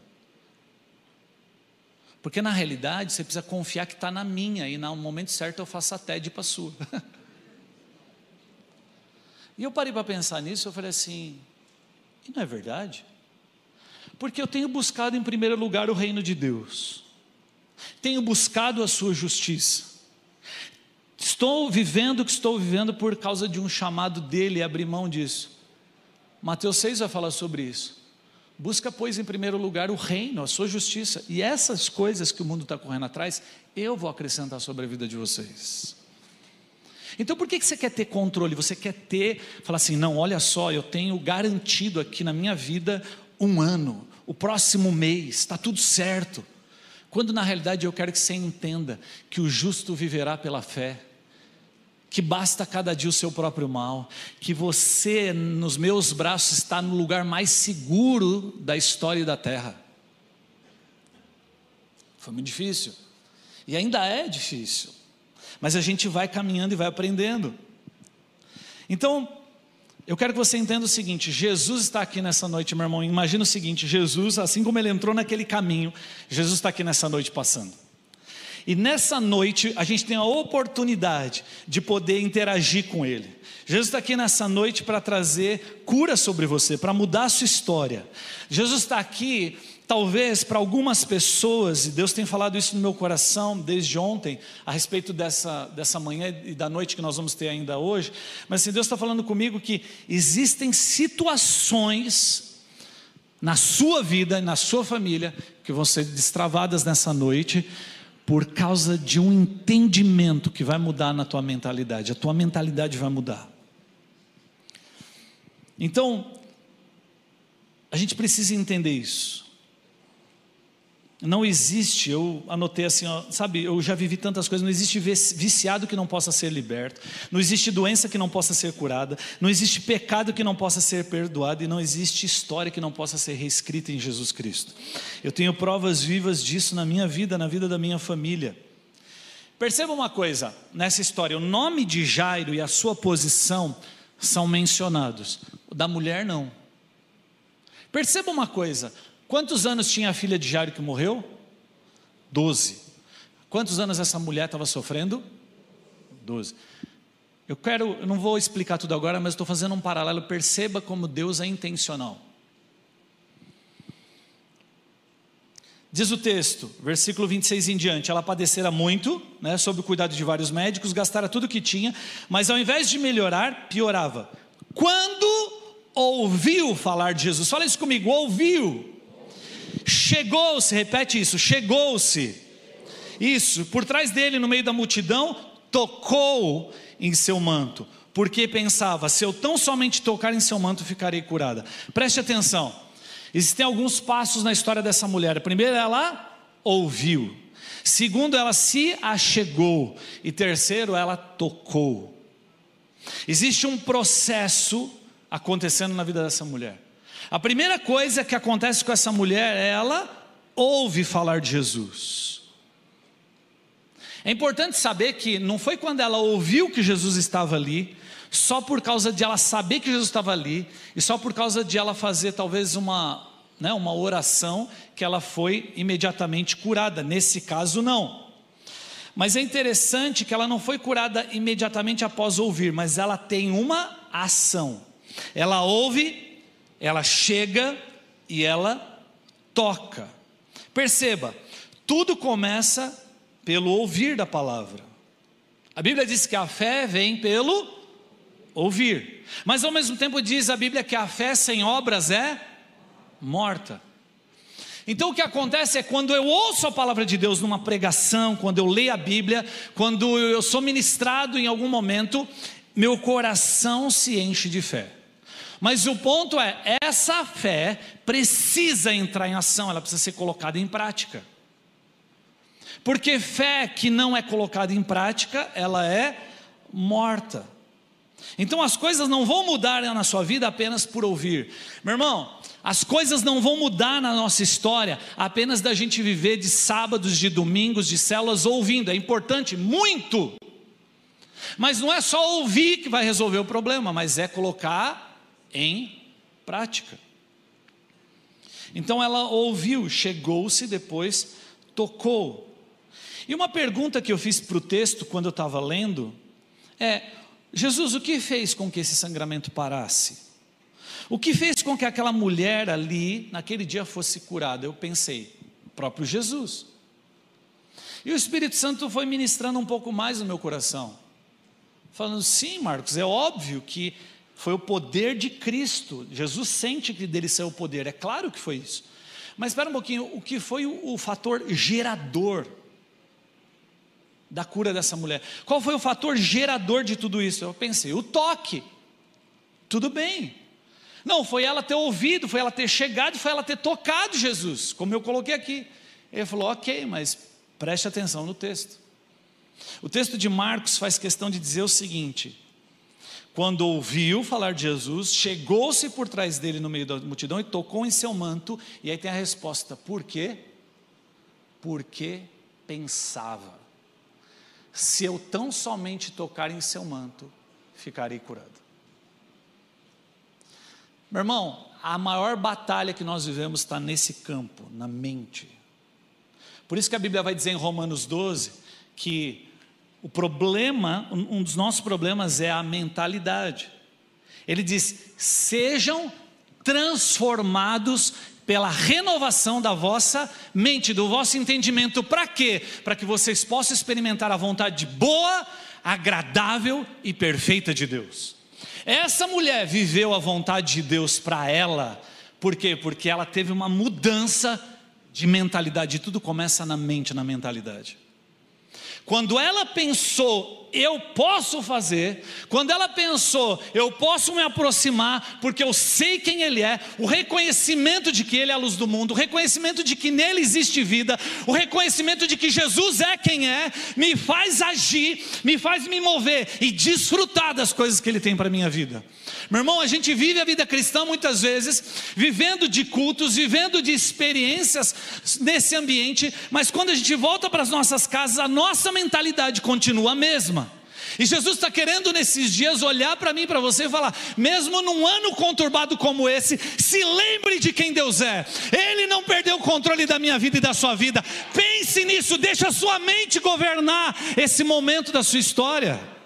Porque na realidade você precisa confiar que está na minha e no momento certo eu faço a TED para a sua. e eu parei para pensar nisso, eu falei assim, e não é verdade? Porque eu tenho buscado em primeiro lugar o reino de Deus, tenho buscado a sua justiça, estou vivendo o que estou vivendo por causa de um chamado dele, abrir mão disso. Mateus 6 vai falar sobre isso. Busca, pois, em primeiro lugar o reino, a sua justiça, e essas coisas que o mundo está correndo atrás, eu vou acrescentar sobre a vida de vocês. Então por que você quer ter controle? Você quer ter, falar assim, não, olha só, eu tenho garantido aqui na minha vida um ano, o próximo mês, está tudo certo. Quando na realidade eu quero que você entenda que o justo viverá pela fé, que basta cada dia o seu próprio mal, que você nos meus braços está no lugar mais seguro da história da terra. Foi muito difícil, e ainda é difícil, mas a gente vai caminhando e vai aprendendo. Então, eu quero que você entenda o seguinte: Jesus está aqui nessa noite, meu irmão. Imagina o seguinte: Jesus, assim como ele entrou naquele caminho, Jesus está aqui nessa noite passando. E nessa noite a gente tem a oportunidade de poder interagir com Ele. Jesus está aqui nessa noite para trazer cura sobre você, para mudar a sua história. Jesus está aqui Talvez para algumas pessoas, e Deus tem falado isso no meu coração desde ontem, a respeito dessa, dessa manhã e da noite que nós vamos ter ainda hoje, mas assim, Deus está falando comigo que existem situações na sua vida, na sua família, que vão ser destravadas nessa noite, por causa de um entendimento que vai mudar na tua mentalidade, a tua mentalidade vai mudar. Então, a gente precisa entender isso. Não existe, eu anotei assim, ó, sabe, eu já vivi tantas coisas, não existe viciado que não possa ser liberto, não existe doença que não possa ser curada, não existe pecado que não possa ser perdoado e não existe história que não possa ser reescrita em Jesus Cristo. Eu tenho provas vivas disso na minha vida, na vida da minha família. Perceba uma coisa nessa história: o nome de Jairo e a sua posição são mencionados, o da mulher não. Perceba uma coisa: Quantos anos tinha a filha de Jairo que morreu? Doze. Quantos anos essa mulher estava sofrendo? Doze. Eu quero, eu não vou explicar tudo agora, mas estou fazendo um paralelo. Perceba como Deus é intencional. Diz o texto, versículo 26 em diante: ela padecera muito, né, sob o cuidado de vários médicos, gastara tudo o que tinha, mas ao invés de melhorar, piorava. Quando ouviu falar de Jesus, fala isso comigo, ouviu. Chegou-se, repete isso, chegou-se. Isso, por trás dele, no meio da multidão, tocou em seu manto, porque pensava: se eu tão somente tocar em seu manto, ficarei curada. Preste atenção, existem alguns passos na história dessa mulher. Primeiro, ela ouviu. Segundo, ela se achegou. E terceiro, ela tocou. Existe um processo acontecendo na vida dessa mulher. A primeira coisa que acontece com essa mulher ela ouve falar de Jesus. É importante saber que não foi quando ela ouviu que Jesus estava ali, só por causa de ela saber que Jesus estava ali, e só por causa de ela fazer talvez uma, né, uma oração, que ela foi imediatamente curada. Nesse caso, não. Mas é interessante que ela não foi curada imediatamente após ouvir, mas ela tem uma ação. Ela ouve ela chega e ela toca. Perceba, tudo começa pelo ouvir da palavra. A Bíblia diz que a fé vem pelo ouvir, mas ao mesmo tempo diz a Bíblia que a fé sem obras é morta. Então o que acontece é quando eu ouço a palavra de Deus numa pregação, quando eu leio a Bíblia, quando eu sou ministrado em algum momento, meu coração se enche de fé. Mas o ponto é, essa fé precisa entrar em ação, ela precisa ser colocada em prática. Porque fé que não é colocada em prática, ela é morta. Então as coisas não vão mudar na sua vida apenas por ouvir. Meu irmão, as coisas não vão mudar na nossa história apenas da gente viver de sábados, de domingos, de células ouvindo. É importante, muito. Mas não é só ouvir que vai resolver o problema, mas é colocar em prática. Então ela ouviu, chegou-se, depois tocou. E uma pergunta que eu fiz para o texto quando eu estava lendo é: Jesus, o que fez com que esse sangramento parasse? O que fez com que aquela mulher ali, naquele dia, fosse curada? Eu pensei, próprio Jesus. E o Espírito Santo foi ministrando um pouco mais no meu coração, falando: sim, Marcos, é óbvio que foi o poder de Cristo. Jesus sente que dele saiu o poder, é claro que foi isso. Mas espera um pouquinho, o que foi o, o fator gerador? da cura dessa mulher. Qual foi o fator gerador de tudo isso? Eu pensei, o toque. Tudo bem. Não, foi ela ter ouvido, foi ela ter chegado, foi ela ter tocado Jesus, como eu coloquei aqui. Ele falou: ok, mas preste atenção no texto. O texto de Marcos faz questão de dizer o seguinte: quando ouviu falar de Jesus, chegou-se por trás dele no meio da multidão e tocou em seu manto, e aí tem a resposta: por quê? Porque pensava, se eu tão somente tocar em seu manto, ficarei curado. Meu irmão, a maior batalha que nós vivemos está nesse campo, na mente. Por isso que a Bíblia vai dizer em Romanos 12 que o problema, um dos nossos problemas é a mentalidade. Ele diz: sejam transformados pela renovação da vossa mente, do vosso entendimento. Para quê? Para que vocês possam experimentar a vontade boa, agradável e perfeita de Deus. Essa mulher viveu a vontade de Deus para ela, por quê? Porque ela teve uma mudança de mentalidade, tudo começa na mente, na mentalidade. Quando ela pensou, eu posso fazer, quando ela pensou, eu posso me aproximar, porque eu sei quem Ele é, o reconhecimento de que Ele é a luz do mundo, o reconhecimento de que nele existe vida, o reconhecimento de que Jesus é quem é, me faz agir, me faz me mover e desfrutar das coisas que Ele tem para a minha vida. Meu irmão, a gente vive a vida cristã muitas vezes, vivendo de cultos, vivendo de experiências nesse ambiente, mas quando a gente volta para as nossas casas, a nossa mentalidade continua a mesma. E Jesus está querendo nesses dias olhar para mim, para você e falar: mesmo num ano conturbado como esse, se lembre de quem Deus é. Ele não perdeu o controle da minha vida e da sua vida. Pense nisso, deixa a sua mente governar esse momento da sua história.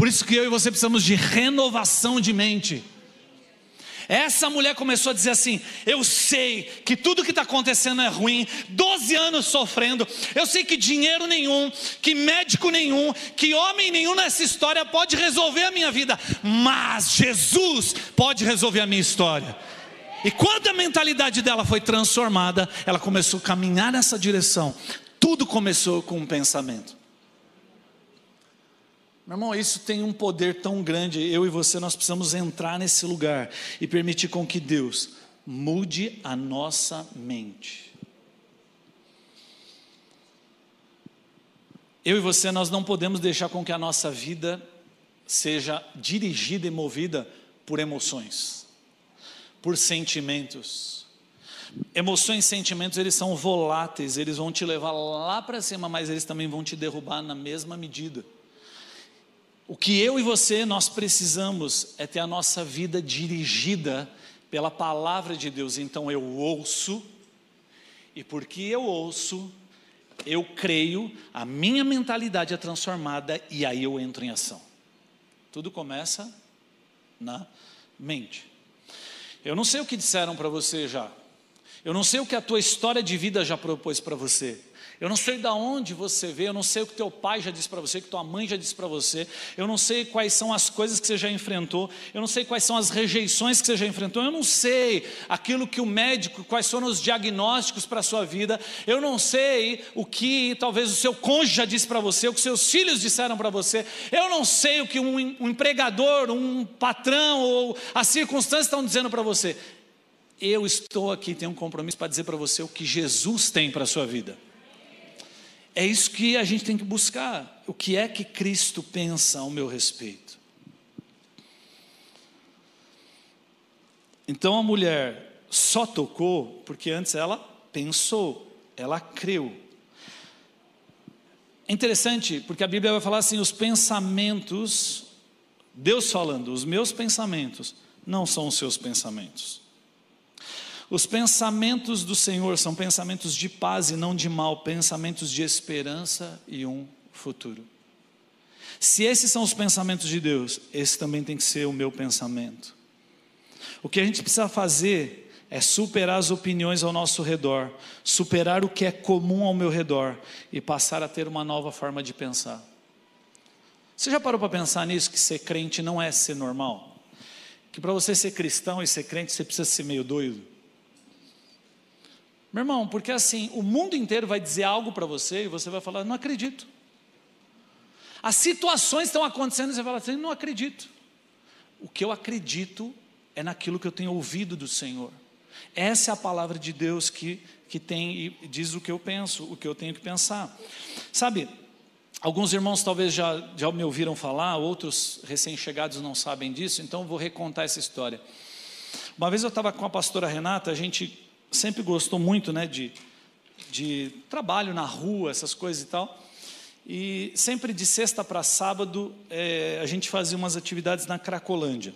Por isso que eu e você precisamos de renovação de mente. Essa mulher começou a dizer assim: Eu sei que tudo que está acontecendo é ruim, 12 anos sofrendo, eu sei que dinheiro nenhum, que médico nenhum, que homem nenhum nessa história pode resolver a minha vida, mas Jesus pode resolver a minha história. E quando a mentalidade dela foi transformada, ela começou a caminhar nessa direção. Tudo começou com um pensamento. Meu irmão, isso tem um poder tão grande. Eu e você, nós precisamos entrar nesse lugar e permitir com que Deus mude a nossa mente. Eu e você, nós não podemos deixar com que a nossa vida seja dirigida e movida por emoções, por sentimentos. Emoções e sentimentos, eles são voláteis, eles vão te levar lá para cima, mas eles também vão te derrubar na mesma medida. O que eu e você nós precisamos é ter a nossa vida dirigida pela palavra de Deus. Então eu ouço, e porque eu ouço, eu creio, a minha mentalidade é transformada e aí eu entro em ação. Tudo começa na mente. Eu não sei o que disseram para você já. Eu não sei o que a tua história de vida já propôs para você. Eu não sei de onde você veio, eu não sei o que teu pai já disse para você, o que tua mãe já disse para você, eu não sei quais são as coisas que você já enfrentou, eu não sei quais são as rejeições que você já enfrentou, eu não sei aquilo que o médico, quais foram os diagnósticos para a sua vida, eu não sei o que talvez o seu cônjuge já disse para você, o que seus filhos disseram para você, eu não sei o que um, um empregador, um patrão ou as circunstâncias estão dizendo para você. Eu estou aqui, tenho um compromisso para dizer para você o que Jesus tem para a sua vida. É isso que a gente tem que buscar. O que é que Cristo pensa ao meu respeito? Então a mulher só tocou porque antes ela pensou, ela creu. É interessante porque a Bíblia vai falar assim: os pensamentos, Deus falando, os meus pensamentos não são os seus pensamentos. Os pensamentos do Senhor são pensamentos de paz e não de mal, pensamentos de esperança e um futuro. Se esses são os pensamentos de Deus, esse também tem que ser o meu pensamento. O que a gente precisa fazer é superar as opiniões ao nosso redor, superar o que é comum ao meu redor e passar a ter uma nova forma de pensar. Você já parou para pensar nisso? Que ser crente não é ser normal? Que para você ser cristão e ser crente você precisa ser meio doido? Meu irmão, porque assim, o mundo inteiro vai dizer algo para você e você vai falar, não acredito. As situações estão acontecendo e você fala assim: não acredito. O que eu acredito é naquilo que eu tenho ouvido do Senhor. Essa é a palavra de Deus que, que tem e diz o que eu penso, o que eu tenho que pensar. Sabe, alguns irmãos talvez já, já me ouviram falar, outros recém-chegados não sabem disso, então vou recontar essa história. Uma vez eu estava com a pastora Renata, a gente sempre gostou muito né, de, de trabalho na rua, essas coisas e tal. E sempre de sexta para sábado é, a gente fazia umas atividades na Cracolândia.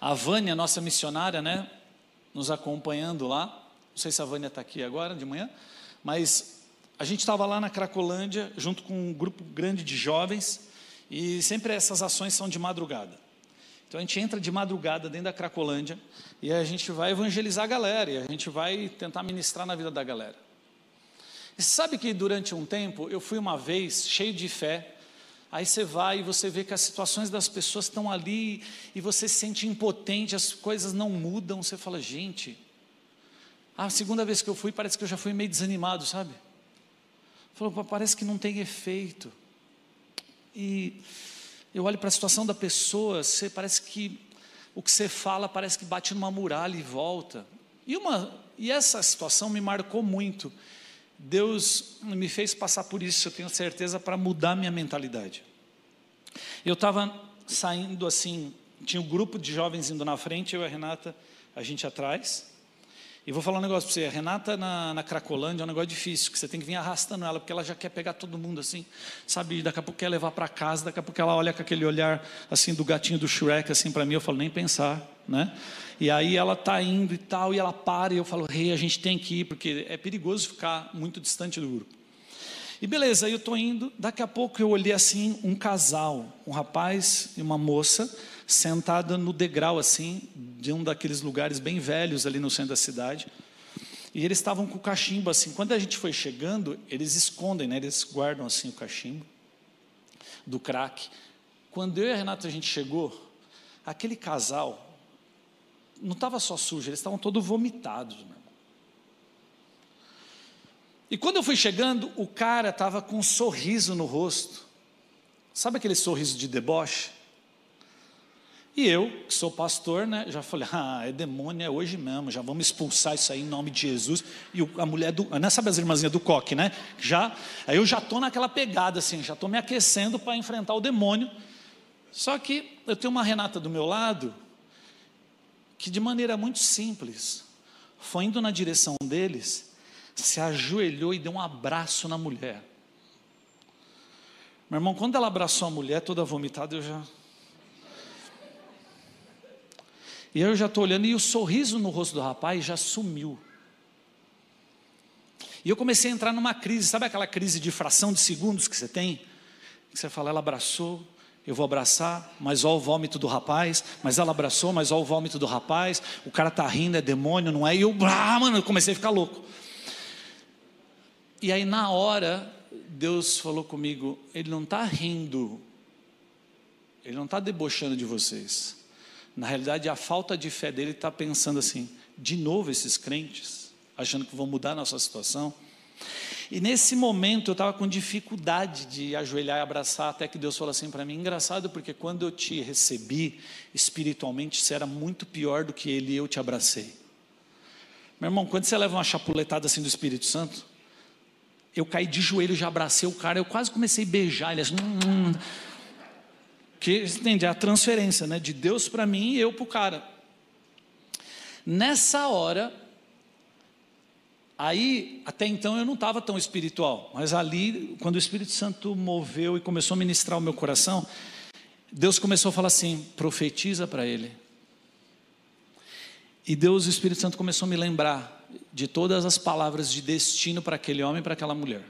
A Vânia, nossa missionária, né, nos acompanhando lá. Não sei se a Vânia está aqui agora de manhã, mas a gente estava lá na Cracolândia junto com um grupo grande de jovens e sempre essas ações são de madrugada. Então a gente entra de madrugada dentro da Cracolândia e a gente vai evangelizar a galera e a gente vai tentar ministrar na vida da galera. E sabe que durante um tempo eu fui uma vez cheio de fé. Aí você vai e você vê que as situações das pessoas estão ali e você se sente impotente, as coisas não mudam. Você fala, gente, a segunda vez que eu fui parece que eu já fui meio desanimado, sabe? Falou, parece que não tem efeito. E eu olho para a situação da pessoa, você parece que o que você fala parece que bate numa muralha e volta. E, uma, e essa situação me marcou muito. Deus me fez passar por isso, eu tenho certeza, para mudar minha mentalidade. Eu estava saindo assim, tinha um grupo de jovens indo na frente, eu e a Renata, a gente atrás. E vou falar um negócio para você, a Renata na, na Cracolândia é um negócio difícil, que você tem que vir arrastando ela, porque ela já quer pegar todo mundo assim, sabe, daqui a pouco quer levar para casa, daqui a pouco ela olha com aquele olhar assim do gatinho do Shrek assim para mim, eu falo, nem pensar, né? E aí ela tá indo e tal, e ela para, e eu falo, rei, hey, a gente tem que ir, porque é perigoso ficar muito distante do grupo. E beleza, aí eu estou indo, daqui a pouco eu olhei assim, um casal, um rapaz e uma moça, sentada no degrau assim, de um daqueles lugares bem velhos ali no centro da cidade. E eles estavam com o cachimbo assim. Quando a gente foi chegando, eles escondem, né? Eles guardam assim o cachimbo do crack. Quando eu e a Renata a gente chegou, aquele casal não estava só sujo, eles estavam todos vomitados. Meu E quando eu fui chegando, o cara estava com um sorriso no rosto. Sabe aquele sorriso de deboche? E eu, que sou pastor, né, já falei, ah, é demônio, é hoje mesmo, já vamos expulsar isso aí em nome de Jesus. E a mulher do, né, sabe as irmãzinhas do coque, né? Já, aí eu já estou naquela pegada assim, já estou me aquecendo para enfrentar o demônio. Só que eu tenho uma Renata do meu lado, que de maneira muito simples, foi indo na direção deles, se ajoelhou e deu um abraço na mulher. Meu irmão, quando ela abraçou a mulher toda vomitada, eu já E eu já estou olhando e o sorriso no rosto do rapaz já sumiu. E eu comecei a entrar numa crise, sabe aquela crise de fração de segundos que você tem? Que você fala, ela abraçou, eu vou abraçar, mas ó o vômito do rapaz, mas ela abraçou, mas ó o vômito do rapaz, o cara tá rindo, é demônio, não é? E eu, ah, mano, comecei a ficar louco. E aí na hora, Deus falou comigo, ele não está rindo, ele não está debochando de vocês. Na realidade, a falta de fé dele está pensando assim: de novo esses crentes, achando que vão mudar a nossa situação. E nesse momento eu estava com dificuldade de ajoelhar e abraçar, até que Deus falou assim para mim: engraçado, porque quando eu te recebi espiritualmente, você era muito pior do que ele e eu te abracei. Meu irmão, quando você leva uma chapuletada assim do Espírito Santo, eu caí de joelho, já abracei o cara, eu quase comecei a beijar ele assim. Hum, hum. Que entende? É a transferência né? de Deus para mim e eu para o cara. Nessa hora, aí, até então eu não estava tão espiritual, mas ali, quando o Espírito Santo moveu e começou a ministrar o meu coração, Deus começou a falar assim: profetiza para ele. E Deus, o Espírito Santo, começou a me lembrar de todas as palavras de destino para aquele homem e para aquela mulher.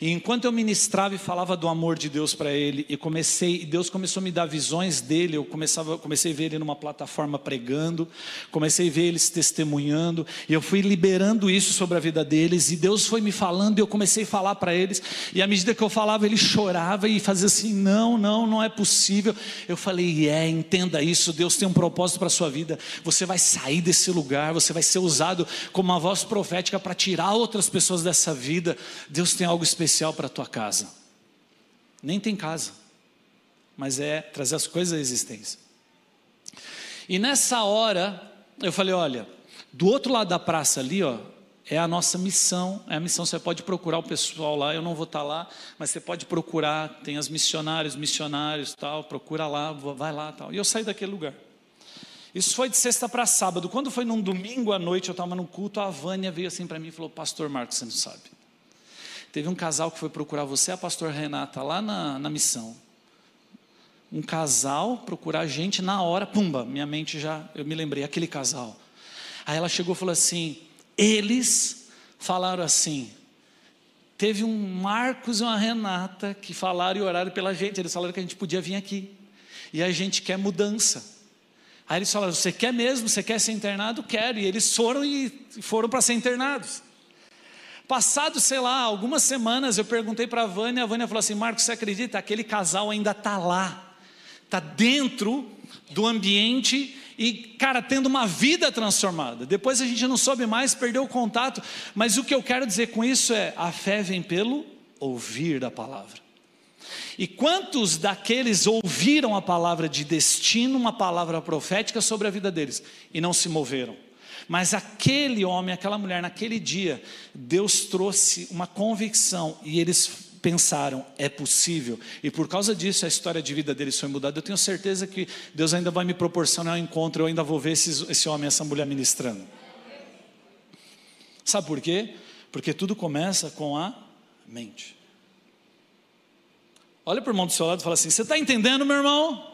E enquanto eu ministrava e falava do amor de Deus para ele, e comecei, Deus começou a me dar visões dele, eu começava, comecei a ver ele numa plataforma pregando, comecei a ver eles testemunhando, e eu fui liberando isso sobre a vida deles, e Deus foi me falando, e eu comecei a falar para eles, e à medida que eu falava, ele chorava e fazia assim: não, não, não é possível. Eu falei: é, entenda isso, Deus tem um propósito para a sua vida, você vai sair desse lugar, você vai ser usado como uma voz profética para tirar outras pessoas dessa vida. Deus tem algo especial especial para a tua casa. nem tem casa, mas é trazer as coisas à existência. E nessa hora, eu falei: olha, do outro lado da praça ali, ó, é a nossa missão, é a missão. Você pode procurar o pessoal lá, eu não vou estar lá, mas você pode procurar, tem as missionários, missionários, tal, procura lá, vai lá, tal. E eu saí daquele lugar. Isso foi de sexta para sábado. Quando foi num domingo à noite, eu estava no culto, a Vânia veio assim para mim e falou: Pastor Marcos, você não sabe. Teve um casal que foi procurar você, a pastor Renata, lá na, na missão. Um casal procurar a gente na hora, pumba, minha mente já, eu me lembrei, aquele casal. Aí ela chegou e falou assim: eles falaram assim. Teve um Marcos e uma Renata que falaram e oraram pela gente. Eles falaram que a gente podia vir aqui. E a gente quer mudança. Aí eles falaram: Você quer mesmo? Você quer ser internado? Quero. E eles foram e foram para ser internados. Passado, sei lá, algumas semanas, eu perguntei para a Vânia. A Vânia falou assim: Marcos, você acredita? Aquele casal ainda está lá, está dentro do ambiente e, cara, tendo uma vida transformada. Depois a gente não soube mais, perdeu o contato. Mas o que eu quero dizer com isso é: a fé vem pelo ouvir da palavra. E quantos daqueles ouviram a palavra de destino, uma palavra profética sobre a vida deles e não se moveram? Mas aquele homem, aquela mulher, naquele dia, Deus trouxe uma convicção e eles pensaram, é possível. E por causa disso, a história de vida deles foi mudada. Eu tenho certeza que Deus ainda vai me proporcionar um encontro, eu ainda vou ver esse, esse homem, essa mulher ministrando. Sabe por quê? Porque tudo começa com a mente. Olha para o irmão do seu lado e fala assim: Você está entendendo, meu irmão?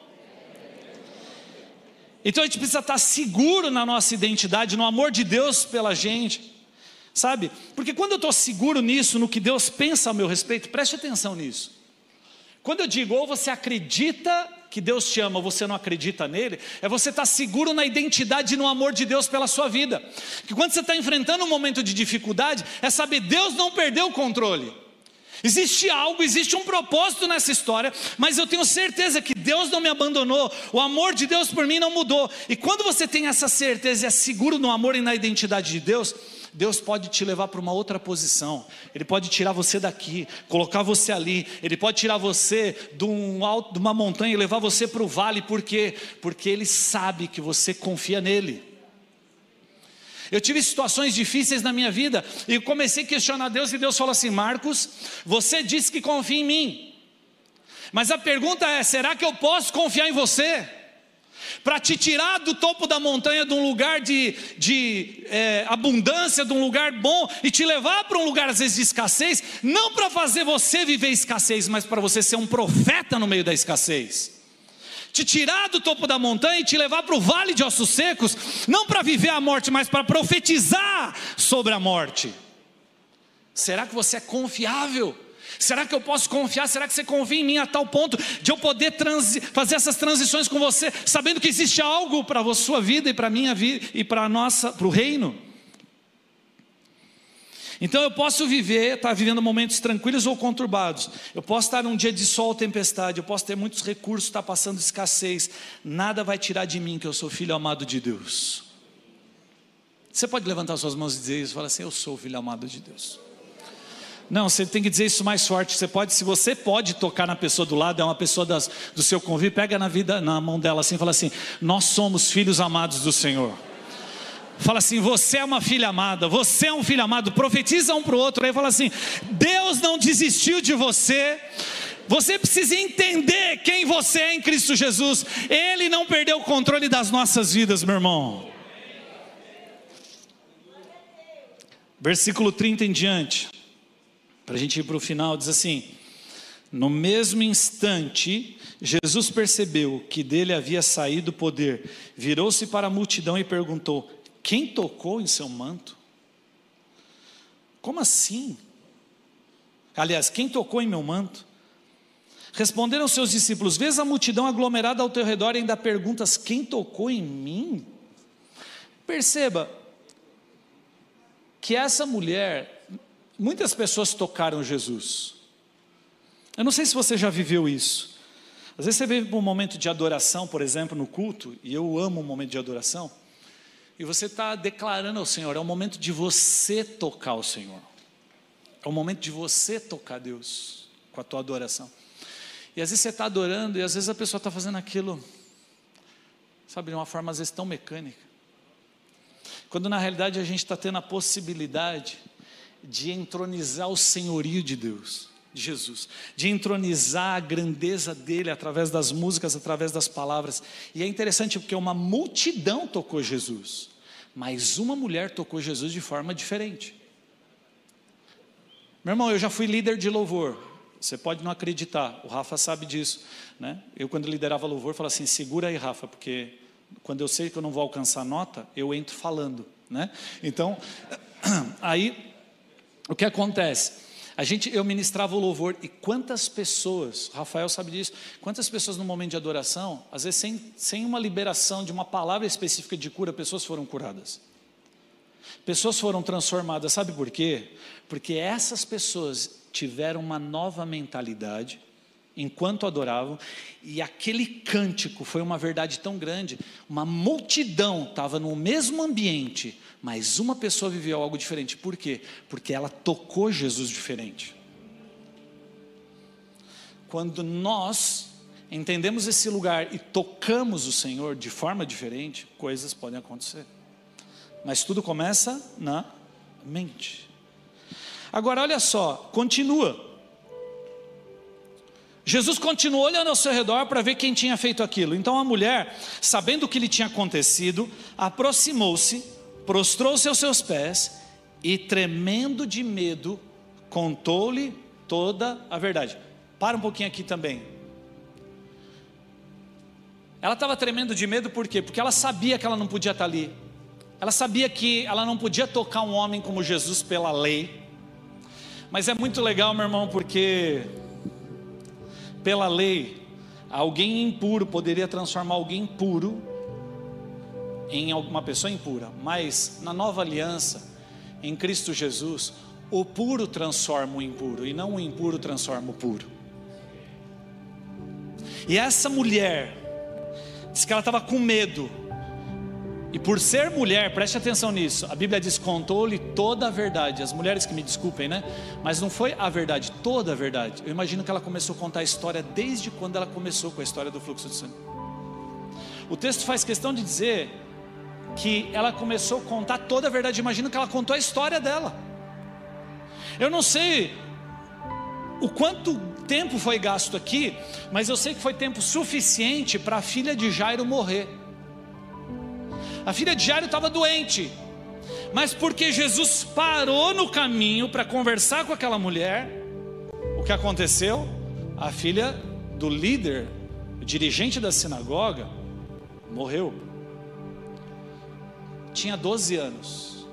Então a gente precisa estar seguro na nossa identidade, no amor de Deus pela gente sabe? Porque quando eu estou seguro nisso, no que Deus pensa a meu respeito, preste atenção nisso. Quando eu digo, ou você acredita que Deus te ama, ou você não acredita nele, é você estar seguro na identidade e no amor de Deus pela sua vida. Que quando você está enfrentando um momento de dificuldade, é saber Deus não perdeu o controle. Existe algo, existe um propósito nessa história, mas eu tenho certeza que Deus não me abandonou, o amor de Deus por mim não mudou. E quando você tem essa certeza e é seguro no amor e na identidade de Deus, Deus pode te levar para uma outra posição. Ele pode tirar você daqui, colocar você ali. Ele pode tirar você de, um alto, de uma montanha e levar você para o vale. Por quê? Porque Ele sabe que você confia nele. Eu tive situações difíceis na minha vida e comecei a questionar Deus e Deus falou assim: Marcos, você disse que confia em mim. Mas a pergunta é: será que eu posso confiar em você? para te tirar do topo da montanha, de um lugar de, de é, abundância, de um lugar bom, e te levar para um lugar às vezes de escassez, não para fazer você viver escassez, mas para você ser um profeta no meio da escassez. Te tirar do topo da montanha e te levar para o vale de ossos secos, não para viver a morte, mas para profetizar sobre a morte. Será que você é confiável? Será que eu posso confiar? Será que você confia em mim a tal ponto de eu poder fazer essas transições com você, sabendo que existe algo para a sua vida e para a minha vida e para nossa, para o reino? Então eu posso viver, estar tá vivendo momentos tranquilos ou conturbados. Eu posso estar num dia de sol ou tempestade, eu posso ter muitos recursos, estar passando escassez. Nada vai tirar de mim que eu sou filho amado de Deus. Você pode levantar suas mãos e dizer isso, falar assim: Eu sou filho amado de Deus. Não, você tem que dizer isso mais forte. Você pode, se você pode tocar na pessoa do lado, é uma pessoa das, do seu convívio, pega na vida, na mão dela assim, fala assim: Nós somos filhos amados do Senhor. Fala assim, você é uma filha amada, você é um filho amado, profetiza um para o outro, aí fala assim: Deus não desistiu de você, você precisa entender quem você é em Cristo Jesus. Ele não perdeu o controle das nossas vidas, meu irmão. Versículo 30 em diante para a gente ir para o final, diz assim: No mesmo instante, Jesus percebeu que dele havia saído o poder, virou-se para a multidão e perguntou: Quem tocou em seu manto? Como assim? Aliás, quem tocou em meu manto? Responderam seus discípulos: Vês a multidão aglomerada ao teu redor e ainda perguntas: Quem tocou em mim? Perceba que essa mulher Muitas pessoas tocaram Jesus. Eu não sei se você já viveu isso. Às vezes você vive um momento de adoração, por exemplo, no culto, e eu amo o um momento de adoração, e você está declarando ao Senhor, é o momento de você tocar o Senhor, é o momento de você tocar Deus com a tua adoração. E às vezes você está adorando e às vezes a pessoa está fazendo aquilo, sabe, de uma forma às vezes tão mecânica. Quando na realidade a gente está tendo a possibilidade de entronizar o senhorio de Deus, de Jesus, de entronizar a grandeza dele através das músicas, através das palavras. E é interessante porque uma multidão tocou Jesus, mas uma mulher tocou Jesus de forma diferente. Meu irmão, eu já fui líder de louvor. Você pode não acreditar, o Rafa sabe disso. Né? Eu, quando liderava louvor, falava assim: segura aí, Rafa, porque quando eu sei que eu não vou alcançar nota, eu entro falando. Né? Então, aí, o que acontece? A gente, eu ministrava o louvor e quantas pessoas, Rafael sabe disso, quantas pessoas no momento de adoração, às vezes sem, sem uma liberação de uma palavra específica de cura, pessoas foram curadas. Pessoas foram transformadas, sabe por quê? Porque essas pessoas tiveram uma nova mentalidade enquanto adoravam, e aquele cântico foi uma verdade tão grande, uma multidão estava no mesmo ambiente, mas uma pessoa viveu algo diferente. Por quê? Porque ela tocou Jesus diferente. Quando nós entendemos esse lugar e tocamos o Senhor de forma diferente, coisas podem acontecer. Mas tudo começa na mente. Agora olha só, continua. Jesus continuou olhando ao seu redor para ver quem tinha feito aquilo. Então a mulher, sabendo o que lhe tinha acontecido, aproximou-se, prostrou-se aos seus pés e, tremendo de medo, contou-lhe toda a verdade. Para um pouquinho aqui também. Ela estava tremendo de medo por quê? Porque ela sabia que ela não podia estar ali. Ela sabia que ela não podia tocar um homem como Jesus pela lei. Mas é muito legal, meu irmão, porque pela lei, alguém impuro poderia transformar alguém puro em uma pessoa impura, mas na nova aliança, em Cristo Jesus, o puro transforma o impuro e não o impuro transforma o puro. E essa mulher, diz que ela estava com medo, e por ser mulher, preste atenção nisso, a Bíblia diz: contou-lhe toda a verdade. As mulheres que me desculpem, né? Mas não foi a verdade, toda a verdade. Eu imagino que ela começou a contar a história desde quando ela começou com a história do fluxo de sangue. O texto faz questão de dizer que ela começou a contar toda a verdade. Imagino que ela contou a história dela. Eu não sei o quanto tempo foi gasto aqui, mas eu sei que foi tempo suficiente para a filha de Jairo morrer. A filha de Jairo estava doente, mas porque Jesus parou no caminho para conversar com aquela mulher, o que aconteceu? A filha do líder, o dirigente da sinagoga, morreu. Tinha 12 anos.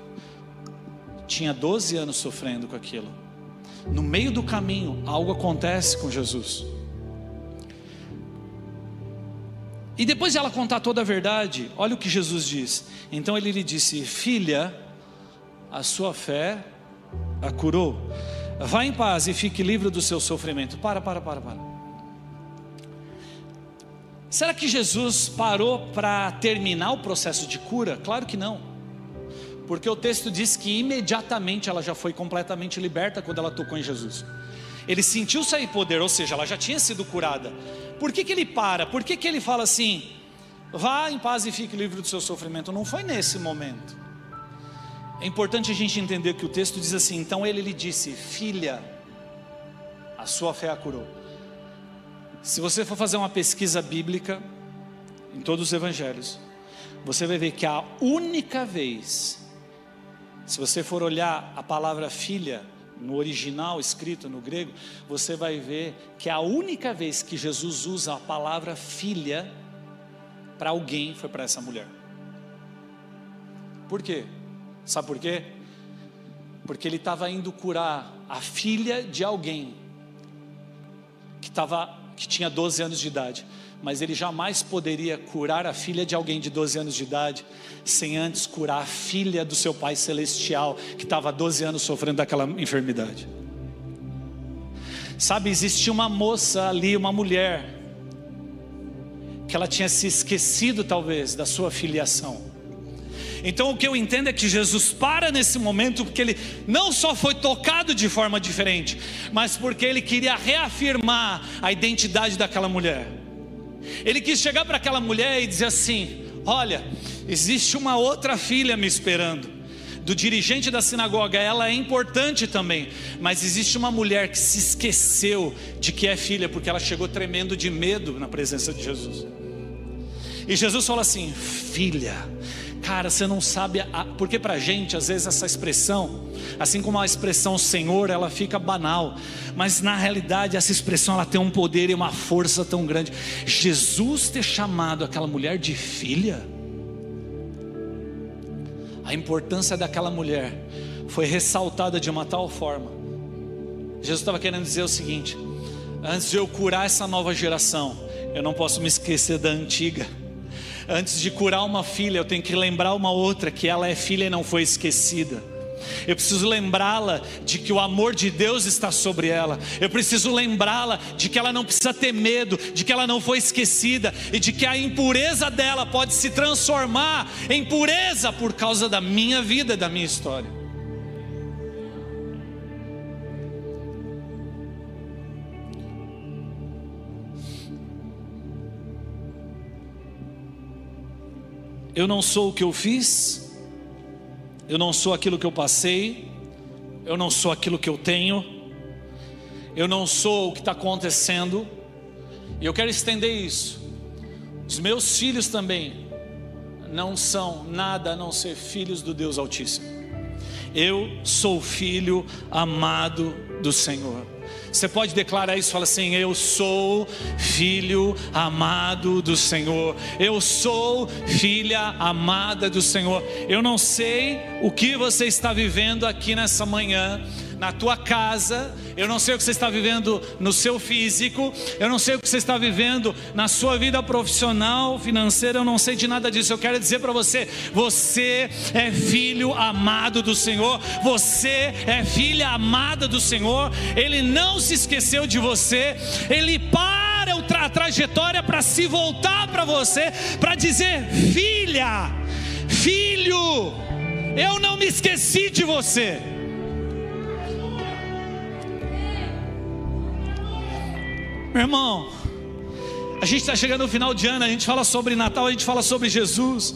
Tinha 12 anos sofrendo com aquilo. No meio do caminho, algo acontece com Jesus. E depois de ela contar toda a verdade, olha o que Jesus diz. Então ele lhe disse: Filha, a sua fé a curou. Vá em paz e fique livre do seu sofrimento. Para, para, para, para. Será que Jesus parou para terminar o processo de cura? Claro que não. Porque o texto diz que imediatamente ela já foi completamente liberta quando ela tocou em Jesus. Ele sentiu sair poder, ou seja, ela já tinha sido curada. Por que, que ele para? Por que, que ele fala assim? Vá em paz e fique livre do seu sofrimento. Não foi nesse momento. É importante a gente entender que o texto diz assim: então ele lhe disse, filha, a sua fé a curou. Se você for fazer uma pesquisa bíblica em todos os evangelhos, você vai ver que a única vez, se você for olhar a palavra filha, no original escrito no grego, você vai ver que a única vez que Jesus usa a palavra filha para alguém foi para essa mulher. Por quê? Sabe por quê? Porque ele estava indo curar a filha de alguém que, tava, que tinha 12 anos de idade mas ele jamais poderia curar a filha de alguém de 12 anos de idade sem antes curar a filha do seu pai celestial que estava há 12 anos sofrendo daquela enfermidade. Sabe, existia uma moça ali, uma mulher, que ela tinha se esquecido talvez da sua filiação. Então o que eu entendo é que Jesus para nesse momento porque ele não só foi tocado de forma diferente, mas porque ele queria reafirmar a identidade daquela mulher. Ele quis chegar para aquela mulher e dizer assim: Olha, existe uma outra filha me esperando. Do dirigente da sinagoga, ela é importante também, mas existe uma mulher que se esqueceu de que é filha, porque ela chegou tremendo de medo na presença de Jesus. E Jesus fala assim: Filha, Cara, você não sabe, a... porque para gente, às vezes, essa expressão, assim como a expressão Senhor, ela fica banal, mas na realidade, essa expressão ela tem um poder e uma força tão grande. Jesus ter chamado aquela mulher de filha, a importância daquela mulher foi ressaltada de uma tal forma. Jesus estava querendo dizer o seguinte: antes de eu curar essa nova geração, eu não posso me esquecer da antiga. Antes de curar uma filha, eu tenho que lembrar uma outra que ela é filha e não foi esquecida. Eu preciso lembrá-la de que o amor de Deus está sobre ela. Eu preciso lembrá-la de que ela não precisa ter medo, de que ela não foi esquecida e de que a impureza dela pode se transformar em pureza por causa da minha vida, da minha história. Eu não sou o que eu fiz, eu não sou aquilo que eu passei, eu não sou aquilo que eu tenho, eu não sou o que está acontecendo, e eu quero estender isso. Os meus filhos também não são nada a não ser filhos do Deus Altíssimo. Eu sou filho amado do Senhor. Você pode declarar isso, fala assim: Eu sou filho amado do Senhor. Eu sou filha amada do Senhor. Eu não sei o que você está vivendo aqui nessa manhã na tua casa, eu não sei o que você está vivendo no seu físico, eu não sei o que você está vivendo na sua vida profissional, financeira, eu não sei de nada disso. Eu quero dizer para você: você é filho amado do Senhor, você é filha amada do Senhor, Ele não se esqueceu de você, Ele para a trajetória para se voltar para você, para dizer: filha, filho, eu não me esqueci de você. Meu irmão, a gente está chegando no final de ano, a gente fala sobre Natal, a gente fala sobre Jesus.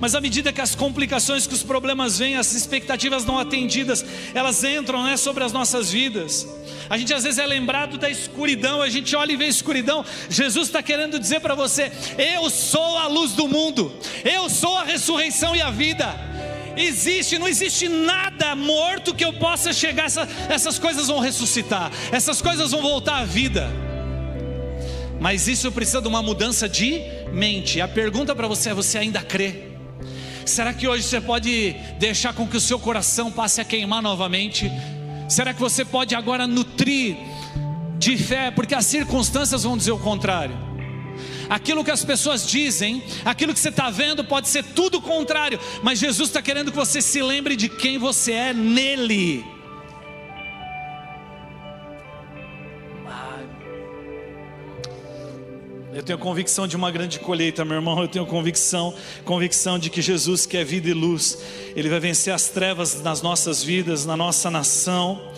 Mas à medida que as complicações, que os problemas vêm, as expectativas não atendidas, elas entram né, sobre as nossas vidas. A gente às vezes é lembrado da escuridão, a gente olha e vê escuridão. Jesus está querendo dizer para você: Eu sou a luz do mundo, eu sou a ressurreição e a vida existe, não existe nada morto que eu possa chegar, essa, essas coisas vão ressuscitar, essas coisas vão voltar à vida. Mas isso precisa de uma mudança de mente. A pergunta para você é: você ainda crê? Será que hoje você pode deixar com que o seu coração passe a queimar novamente? Será que você pode agora nutrir de fé? Porque as circunstâncias vão dizer o contrário. Aquilo que as pessoas dizem, aquilo que você está vendo, pode ser tudo o contrário, mas Jesus está querendo que você se lembre de quem você é nele. Eu tenho convicção de uma grande colheita, meu irmão. Eu tenho convicção, convicção de que Jesus, que é vida e luz, Ele vai vencer as trevas nas nossas vidas, na nossa nação.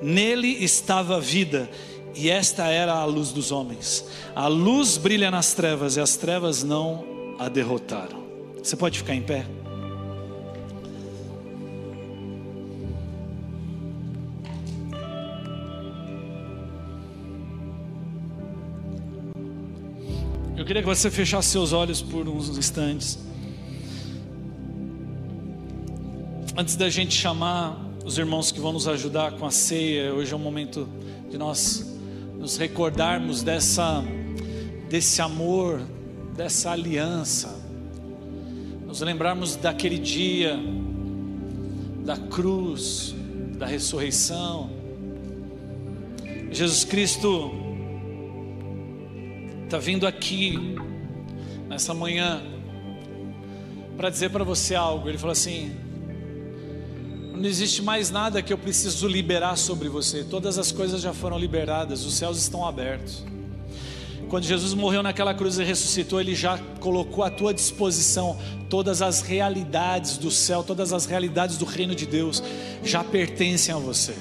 Nele estava a vida, e esta era a luz dos homens. A luz brilha nas trevas e as trevas não a derrotaram. Você pode ficar em pé? Eu queria que você fechasse seus olhos por uns instantes. Antes da gente chamar os irmãos que vão nos ajudar com a ceia, hoje é um momento de nós nos recordarmos dessa, desse amor, dessa aliança, nos lembrarmos daquele dia, da cruz, da ressurreição. Jesus Cristo está vindo aqui, nessa manhã, para dizer para você algo. Ele falou assim: não existe mais nada que eu preciso liberar sobre você. Todas as coisas já foram liberadas, os céus estão abertos. Quando Jesus morreu naquela cruz e ressuscitou, Ele já colocou à tua disposição todas as realidades do céu, todas as realidades do reino de Deus, já pertencem a você.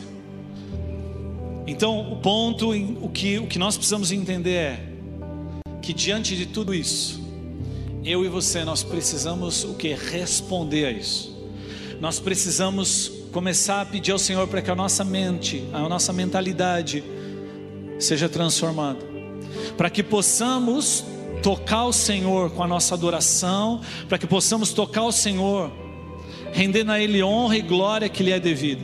Então, o ponto, o que, o que nós precisamos entender é que diante de tudo isso, eu e você, nós precisamos o que? Responder a isso. Nós precisamos começar a pedir ao Senhor para que a nossa mente, a nossa mentalidade seja transformada, para que possamos tocar o Senhor com a nossa adoração, para que possamos tocar o Senhor, rendendo a Ele honra e glória que lhe é devido.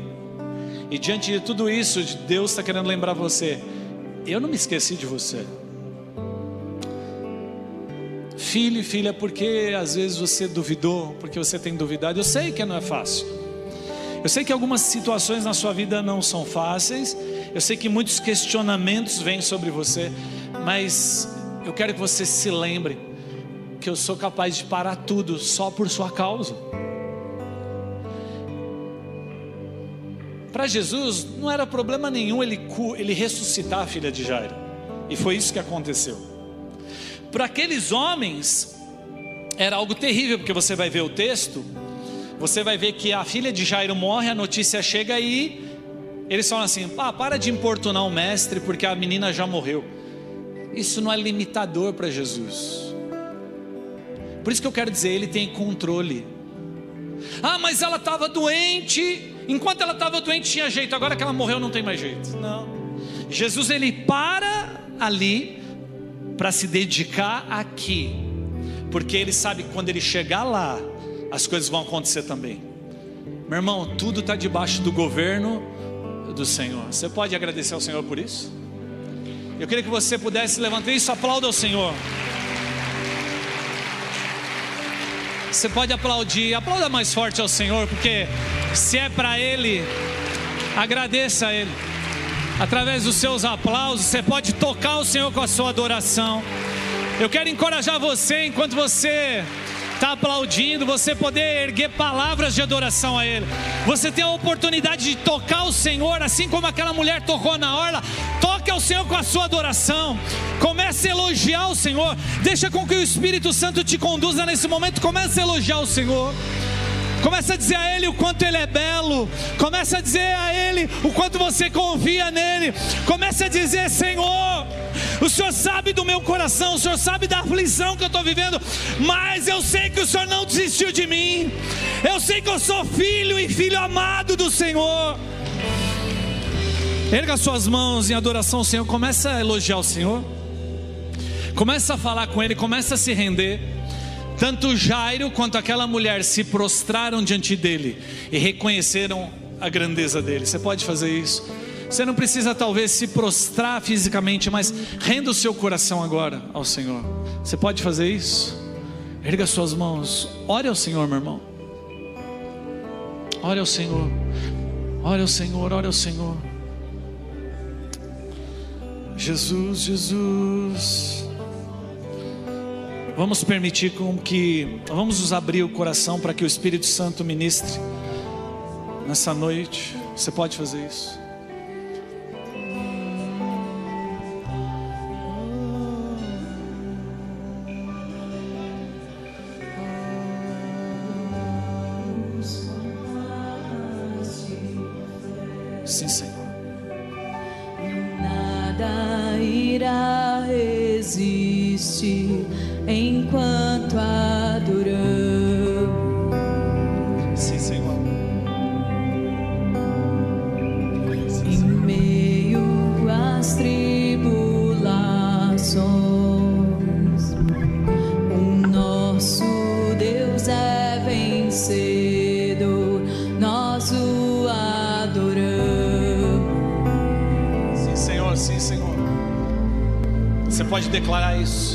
E diante de tudo isso, Deus está querendo lembrar você: eu não me esqueci de você. Filho e filha, porque às vezes você duvidou, porque você tem duvidado. Eu sei que não é fácil. Eu sei que algumas situações na sua vida não são fáceis. Eu sei que muitos questionamentos vêm sobre você, mas eu quero que você se lembre que eu sou capaz de parar tudo só por sua causa. Para Jesus não era problema nenhum ele, ele ressuscitar a filha de Jairo, e foi isso que aconteceu. Para aqueles homens era algo terrível, porque você vai ver o texto, você vai ver que a filha de Jairo morre, a notícia chega e eles falam assim: ah, para de importunar o mestre, porque a menina já morreu. Isso não é limitador para Jesus. Por isso que eu quero dizer, ele tem controle. Ah, mas ela estava doente, Enquanto ela estava doente tinha jeito, agora que ela morreu não tem mais jeito. Não. Jesus ele para ali para se dedicar aqui, porque ele sabe que quando ele chegar lá, as coisas vão acontecer também. Meu irmão, tudo está debaixo do governo do Senhor. Você pode agradecer ao Senhor por isso? Eu queria que você pudesse levantar isso, aplauda ao Senhor. Você pode aplaudir, aplauda mais forte ao Senhor, porque se é para Ele, agradeça a Ele. Através dos seus aplausos, você pode tocar o Senhor com a sua adoração. Eu quero encorajar você, enquanto você está aplaudindo, você poder erguer palavras de adoração a Ele. Você tem a oportunidade de tocar o Senhor, assim como aquela mulher tocou na orla. Toque ao Senhor com a sua adoração. Comece a elogiar o Senhor. Deixa com que o Espírito Santo te conduza nesse momento. Comece a elogiar o Senhor. Começa a dizer a Ele o quanto Ele é belo. Começa a dizer a Ele o quanto você confia nele. Começa a dizer, Senhor, o Senhor sabe do meu coração, o Senhor sabe da aflição que eu estou vivendo, mas eu sei que o Senhor não desistiu de mim. Eu sei que eu sou filho e filho amado do Senhor. Erga suas mãos em adoração ao Senhor. Começa a elogiar o Senhor. Começa a falar com Ele. Começa a se render. Tanto Jairo quanto aquela mulher se prostraram diante dele e reconheceram a grandeza dele. Você pode fazer isso. Você não precisa talvez se prostrar fisicamente, mas renda o seu coração agora ao Senhor. Você pode fazer isso? Erga suas mãos. Ore ao Senhor, meu irmão. Ore ao Senhor. Ore ao Senhor, ore ao Senhor. Jesus, Jesus. Vamos permitir com que vamos nos abrir o coração para que o Espírito Santo ministre nessa noite. Você pode fazer isso. Declarar isso.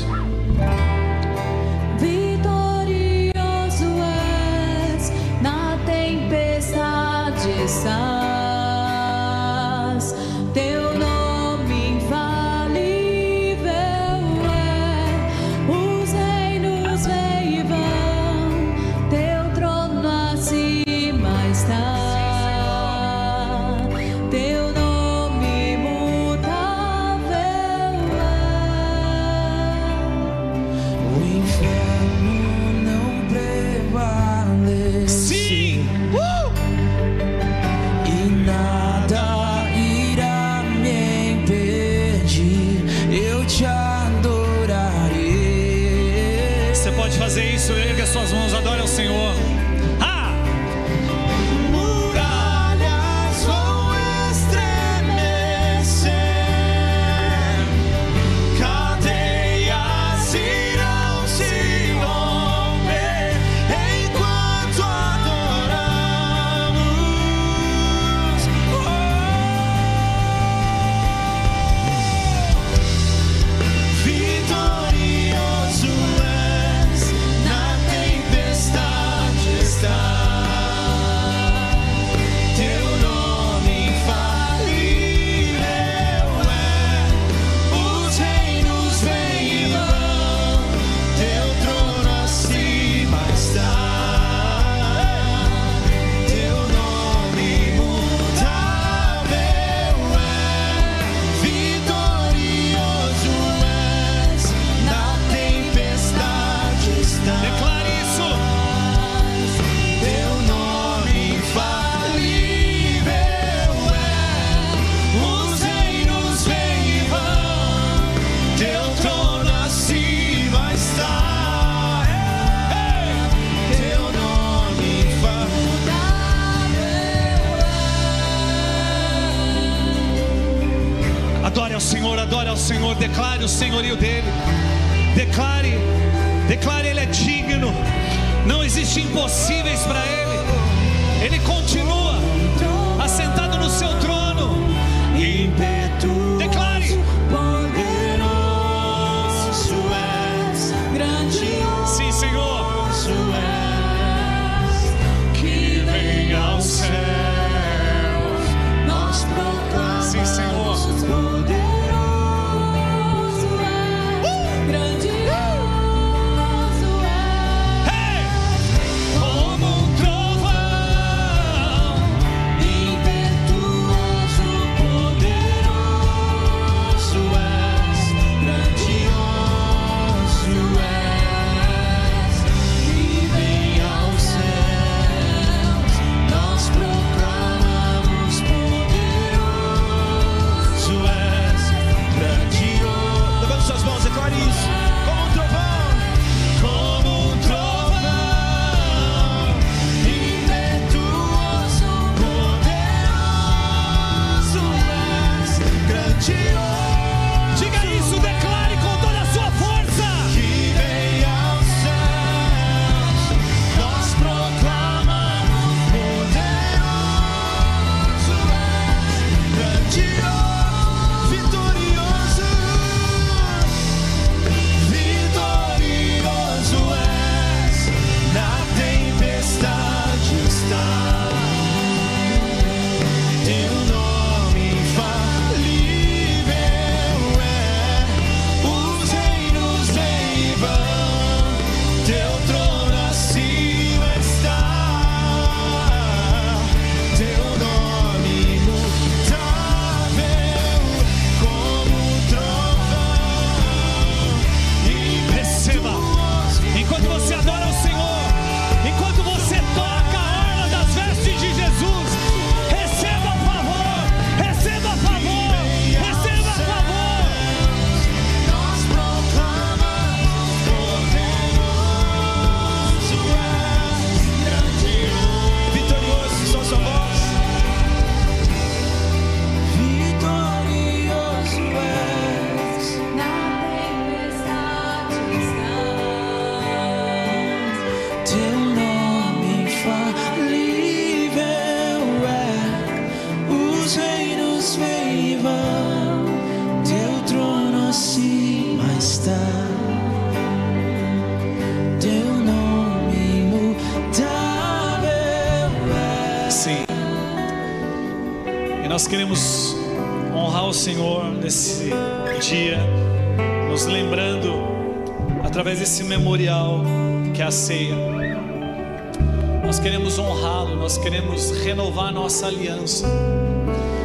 essa aliança.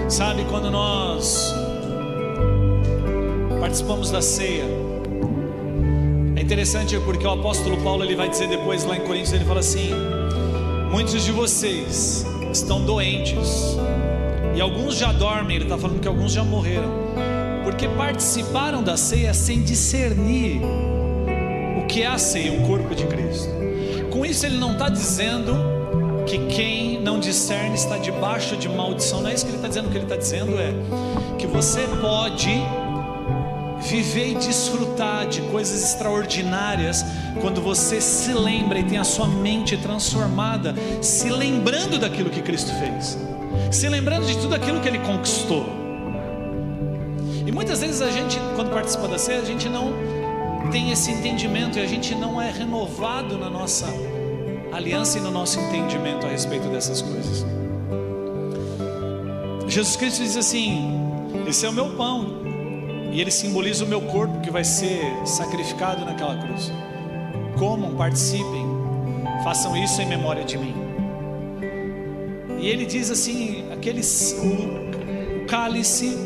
Sabe, quando nós participamos da ceia, é interessante porque o apóstolo Paulo ele vai dizer depois lá em Coríntios, ele fala assim: Muitos de vocês estão doentes, e alguns já dormem, ele está falando que alguns já morreram, porque participaram da ceia sem discernir o que é a ceia, o corpo de Cristo. Com isso, ele não está dizendo que quem não discerne está debaixo de maldição. Não é isso que ele está dizendo. O que ele está dizendo é que você pode viver e desfrutar de coisas extraordinárias quando você se lembra e tem a sua mente transformada, se lembrando daquilo que Cristo fez, se lembrando de tudo aquilo que Ele conquistou. E muitas vezes a gente, quando participa da ceia, a gente não tem esse entendimento e a gente não é renovado na nossa aliança e no nosso entendimento a respeito dessas coisas. Jesus Cristo diz assim: Esse é o meu pão, e ele simboliza o meu corpo que vai ser sacrificado naquela cruz. Comam, participem, façam isso em memória de mim. E ele diz assim: aquele, o, cálice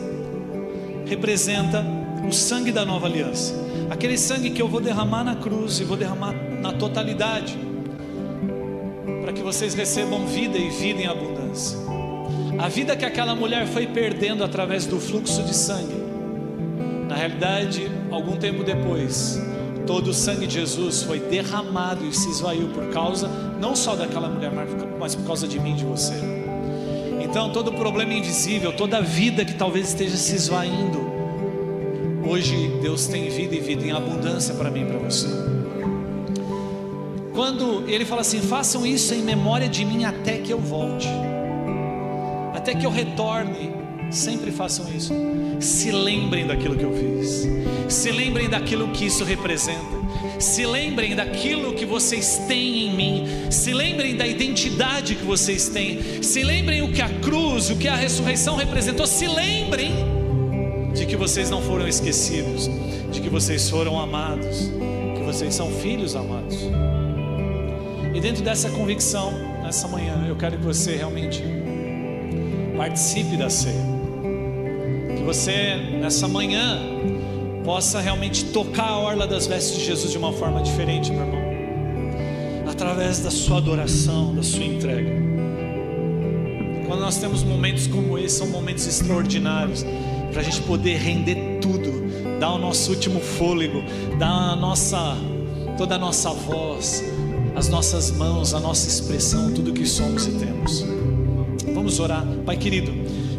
representa o sangue da nova aliança, aquele sangue que eu vou derramar na cruz e vou derramar na totalidade, que vocês recebam vida e vida em abundância. A vida que aquela mulher foi perdendo através do fluxo de sangue, na realidade, algum tempo depois, todo o sangue de Jesus foi derramado e se esvaiu por causa não só daquela mulher, mas por causa de mim de você. Então, todo problema invisível, toda vida que talvez esteja se esvaindo, hoje Deus tem vida e vida em abundância para mim e para você. Quando ele fala assim: façam isso em memória de mim até que eu volte, até que eu retorne, sempre façam isso. Se lembrem daquilo que eu fiz, se lembrem daquilo que isso representa, se lembrem daquilo que vocês têm em mim, se lembrem da identidade que vocês têm, se lembrem o que a cruz, o que a ressurreição representou, se lembrem de que vocês não foram esquecidos, de que vocês foram amados, que vocês são filhos amados. E dentro dessa convicção, nessa manhã, eu quero que você realmente participe da ceia. Que você, nessa manhã, possa realmente tocar a orla das vestes de Jesus de uma forma diferente, meu irmão. Através da sua adoração, da sua entrega. Quando nós temos momentos como esse, são momentos extraordinários para a gente poder render tudo, dar o nosso último fôlego, dar a nossa, toda a nossa voz, as nossas mãos, a nossa expressão, tudo que somos e temos. Vamos orar, Pai querido.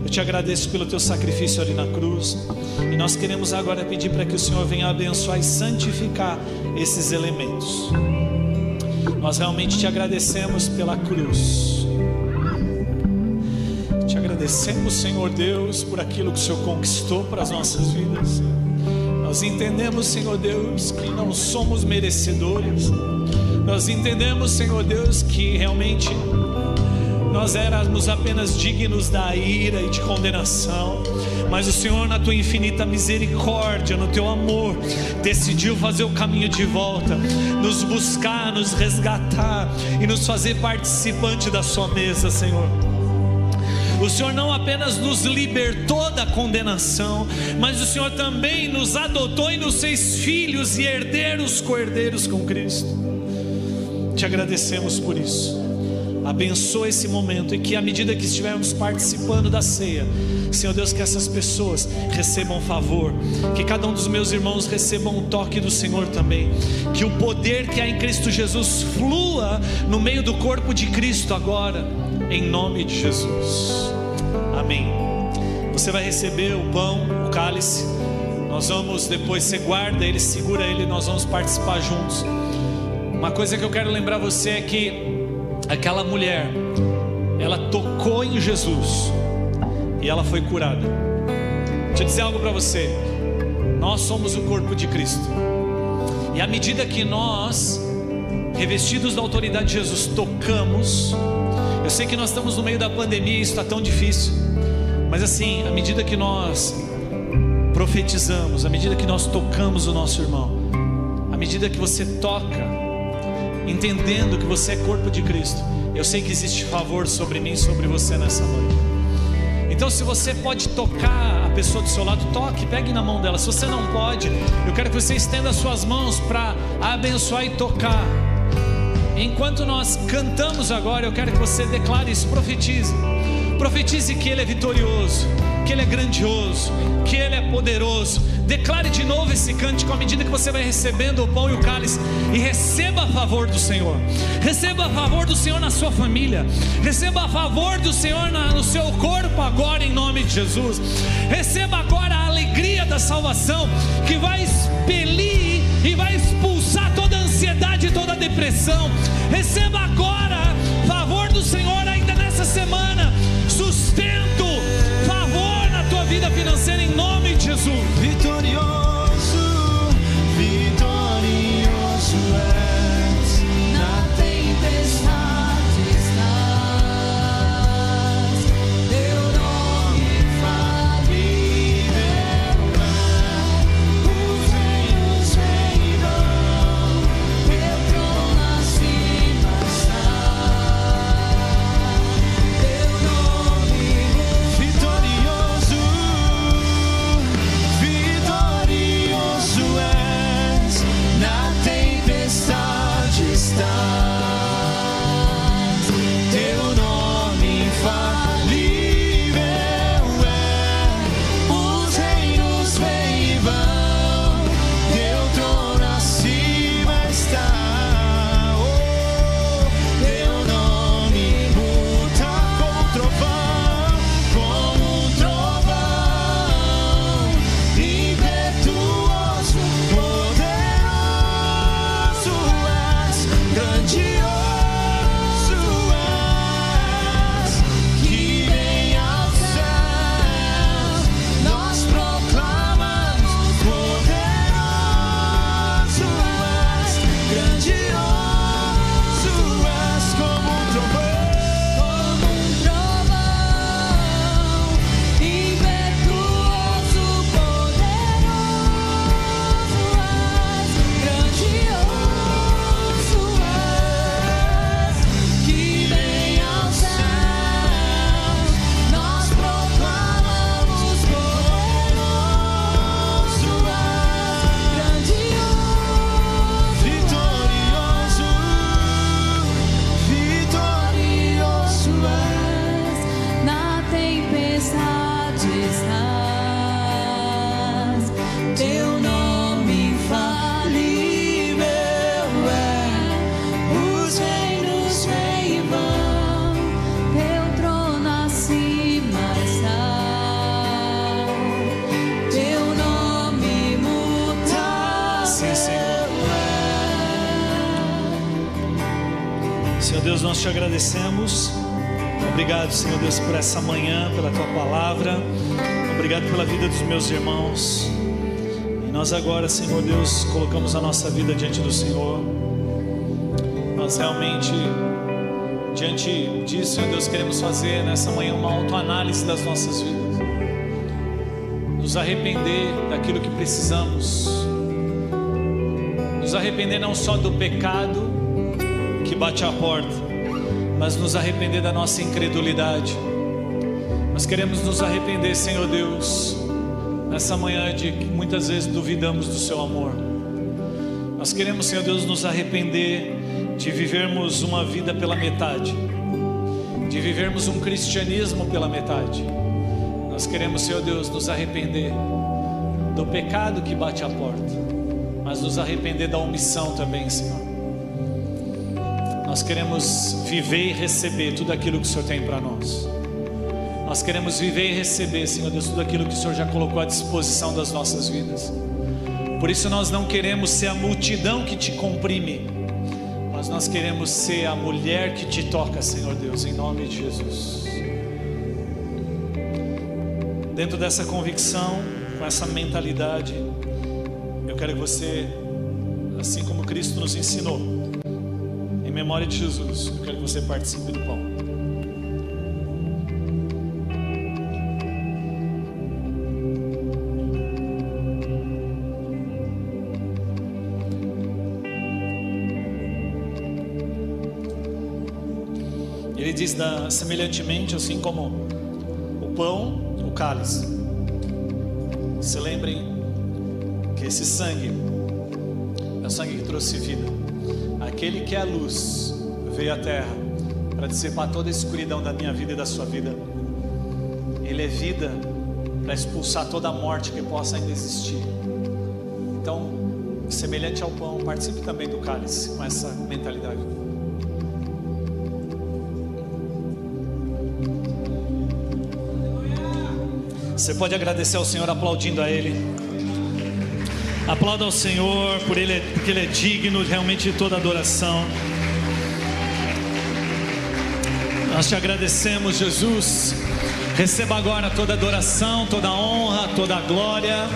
Eu te agradeço pelo teu sacrifício ali na cruz. E nós queremos agora pedir para que o Senhor venha abençoar e santificar esses elementos. Nós realmente te agradecemos pela cruz. Te agradecemos, Senhor Deus, por aquilo que o Senhor conquistou para as nossas vidas. Nós entendemos, Senhor Deus, que não somos merecedores. Nós entendemos, Senhor Deus, que realmente nós éramos apenas dignos da ira e de condenação, mas o Senhor, na tua infinita misericórdia, no teu amor, decidiu fazer o caminho de volta, nos buscar, nos resgatar e nos fazer participante da sua mesa, Senhor. O Senhor não apenas nos libertou da condenação, mas o Senhor também nos adotou e nos fez filhos e herdeiros co-herdeiros com Cristo. Te agradecemos por isso. Abençoa esse momento e que à medida que estivermos participando da ceia, Senhor Deus, que essas pessoas recebam favor, que cada um dos meus irmãos recebam um toque do Senhor também, que o poder que há em Cristo Jesus flua no meio do corpo de Cristo agora, em nome de Jesus. Amém. Você vai receber o pão, o cálice. Nós vamos depois você guarda ele, segura ele, nós vamos participar juntos. Uma coisa que eu quero lembrar você é que aquela mulher, ela tocou em Jesus e ela foi curada. Deixa eu dizer algo para você. Nós somos o corpo de Cristo. E à medida que nós, revestidos da autoridade de Jesus, tocamos, eu sei que nós estamos no meio da pandemia e isso está tão difícil, mas assim, à medida que nós profetizamos, à medida que nós tocamos o nosso irmão, à medida que você toca, entendendo que você é corpo de Cristo, eu sei que existe favor sobre mim e sobre você nessa noite. Então, se você pode tocar a pessoa do seu lado, toque, pegue na mão dela. Se você não pode, eu quero que você estenda as suas mãos para abençoar e tocar. Enquanto nós cantamos agora, eu quero que você declare isso, profetize. Profetize que Ele é vitorioso. Que Ele é grandioso, que Ele é poderoso. Declare de novo esse cântico à medida que você vai recebendo o pão e o cálice e receba a favor do Senhor. Receba a favor do Senhor na sua família. Receba a favor do Senhor no seu corpo agora em nome de Jesus. Receba agora a alegria da salvação que vai expelir e vai expulsar toda a ansiedade e toda a depressão. Receba agora favor do Senhor ainda nessa semana. Sustento, vida financeira em nome de Jesus. Vitorioso, fazer nessa manhã uma autoanálise das nossas vidas. Nos arrepender daquilo que precisamos. Nos arrepender não só do pecado, que bate à porta, mas nos arrepender da nossa incredulidade. Nós queremos nos arrepender, Senhor Deus, nessa manhã de que muitas vezes duvidamos do Seu amor. Nós queremos, Senhor Deus, nos arrepender de vivermos uma vida pela metade, de vivermos um cristianismo pela metade. Nós queremos, Senhor Deus, nos arrepender do pecado que bate à porta, mas nos arrepender da omissão também, Senhor. Nós queremos viver e receber tudo aquilo que o Senhor tem para nós. Nós queremos viver e receber, Senhor Deus, tudo aquilo que o Senhor já colocou à disposição das nossas vidas. Por isso nós não queremos ser a multidão que te comprime, nós queremos ser a mulher que te toca, Senhor Deus, em nome de Jesus. Dentro dessa convicção, com essa mentalidade, eu quero que você, assim como Cristo nos ensinou, em memória de Jesus, eu quero que você participe do pão. Diz da, semelhantemente, assim como o pão, o cálice. Se lembrem que esse sangue é o sangue que trouxe vida. Aquele que é a luz veio à terra para dissipar toda a escuridão da minha vida e da sua vida. Ele é vida para expulsar toda a morte que possa ainda existir. Então, semelhante ao pão, participe também do cálice com essa mentalidade. Você pode agradecer ao Senhor aplaudindo a Ele. Aplauda ao Senhor, por ele, porque Ele é digno realmente de toda adoração. Nós te agradecemos, Jesus. Receba agora toda adoração, toda honra, toda glória.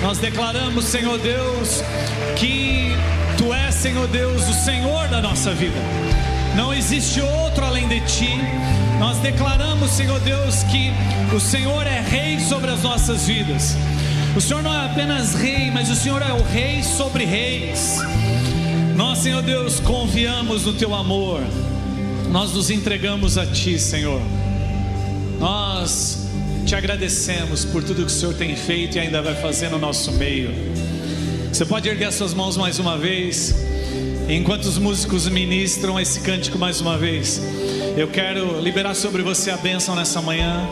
Nós declaramos, Senhor Deus, que Tu és, Senhor Deus, o Senhor da nossa vida. Não existe outro além de Ti. Nós declaramos, Senhor Deus, que o Senhor é Rei sobre as nossas vidas. O Senhor não é apenas Rei, mas o Senhor é o Rei sobre reis. Nós, Senhor Deus, confiamos no Teu amor. Nós nos entregamos a Ti, Senhor. Nós te agradecemos por tudo que o Senhor tem feito e ainda vai fazer no nosso meio. Você pode erguer as suas mãos mais uma vez, enquanto os músicos ministram esse cântico mais uma vez. Eu quero liberar sobre você a bênção nessa manhã,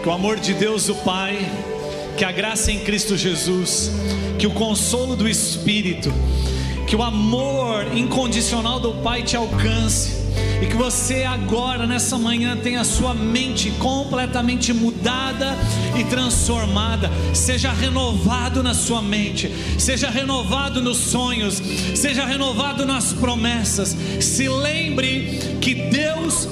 que o amor de Deus, o Pai, que a graça em Cristo Jesus, que o consolo do Espírito, que o amor incondicional do Pai te alcance e que você agora, nessa manhã, tenha a sua mente completamente mudada e transformada. Seja renovado na sua mente, seja renovado nos sonhos, seja renovado nas promessas. Se lembre que Deus,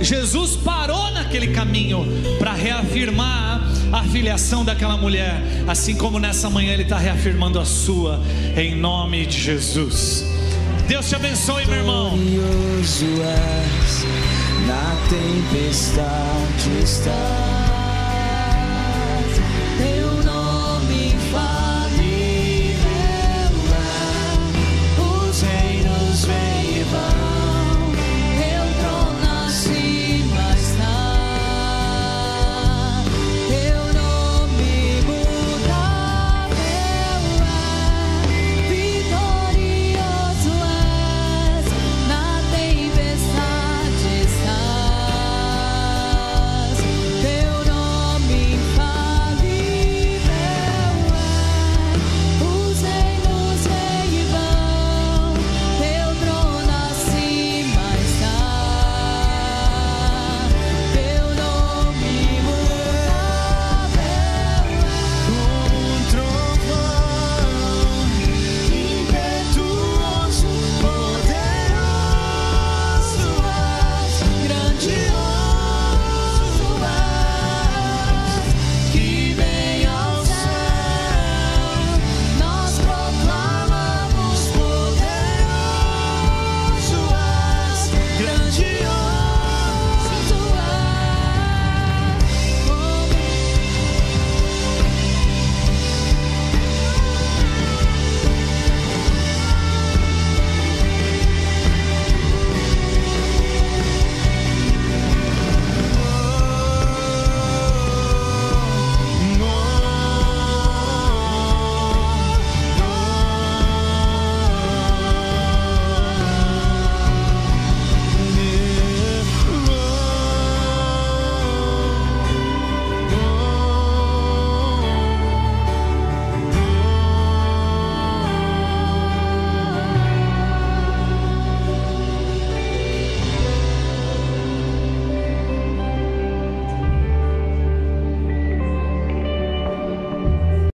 Jesus parou naquele caminho para reafirmar a filiação daquela mulher, assim como nessa manhã Ele está reafirmando a sua, em nome de Jesus. Deus te abençoe, meu irmão. Glorioso és, na tempestade está.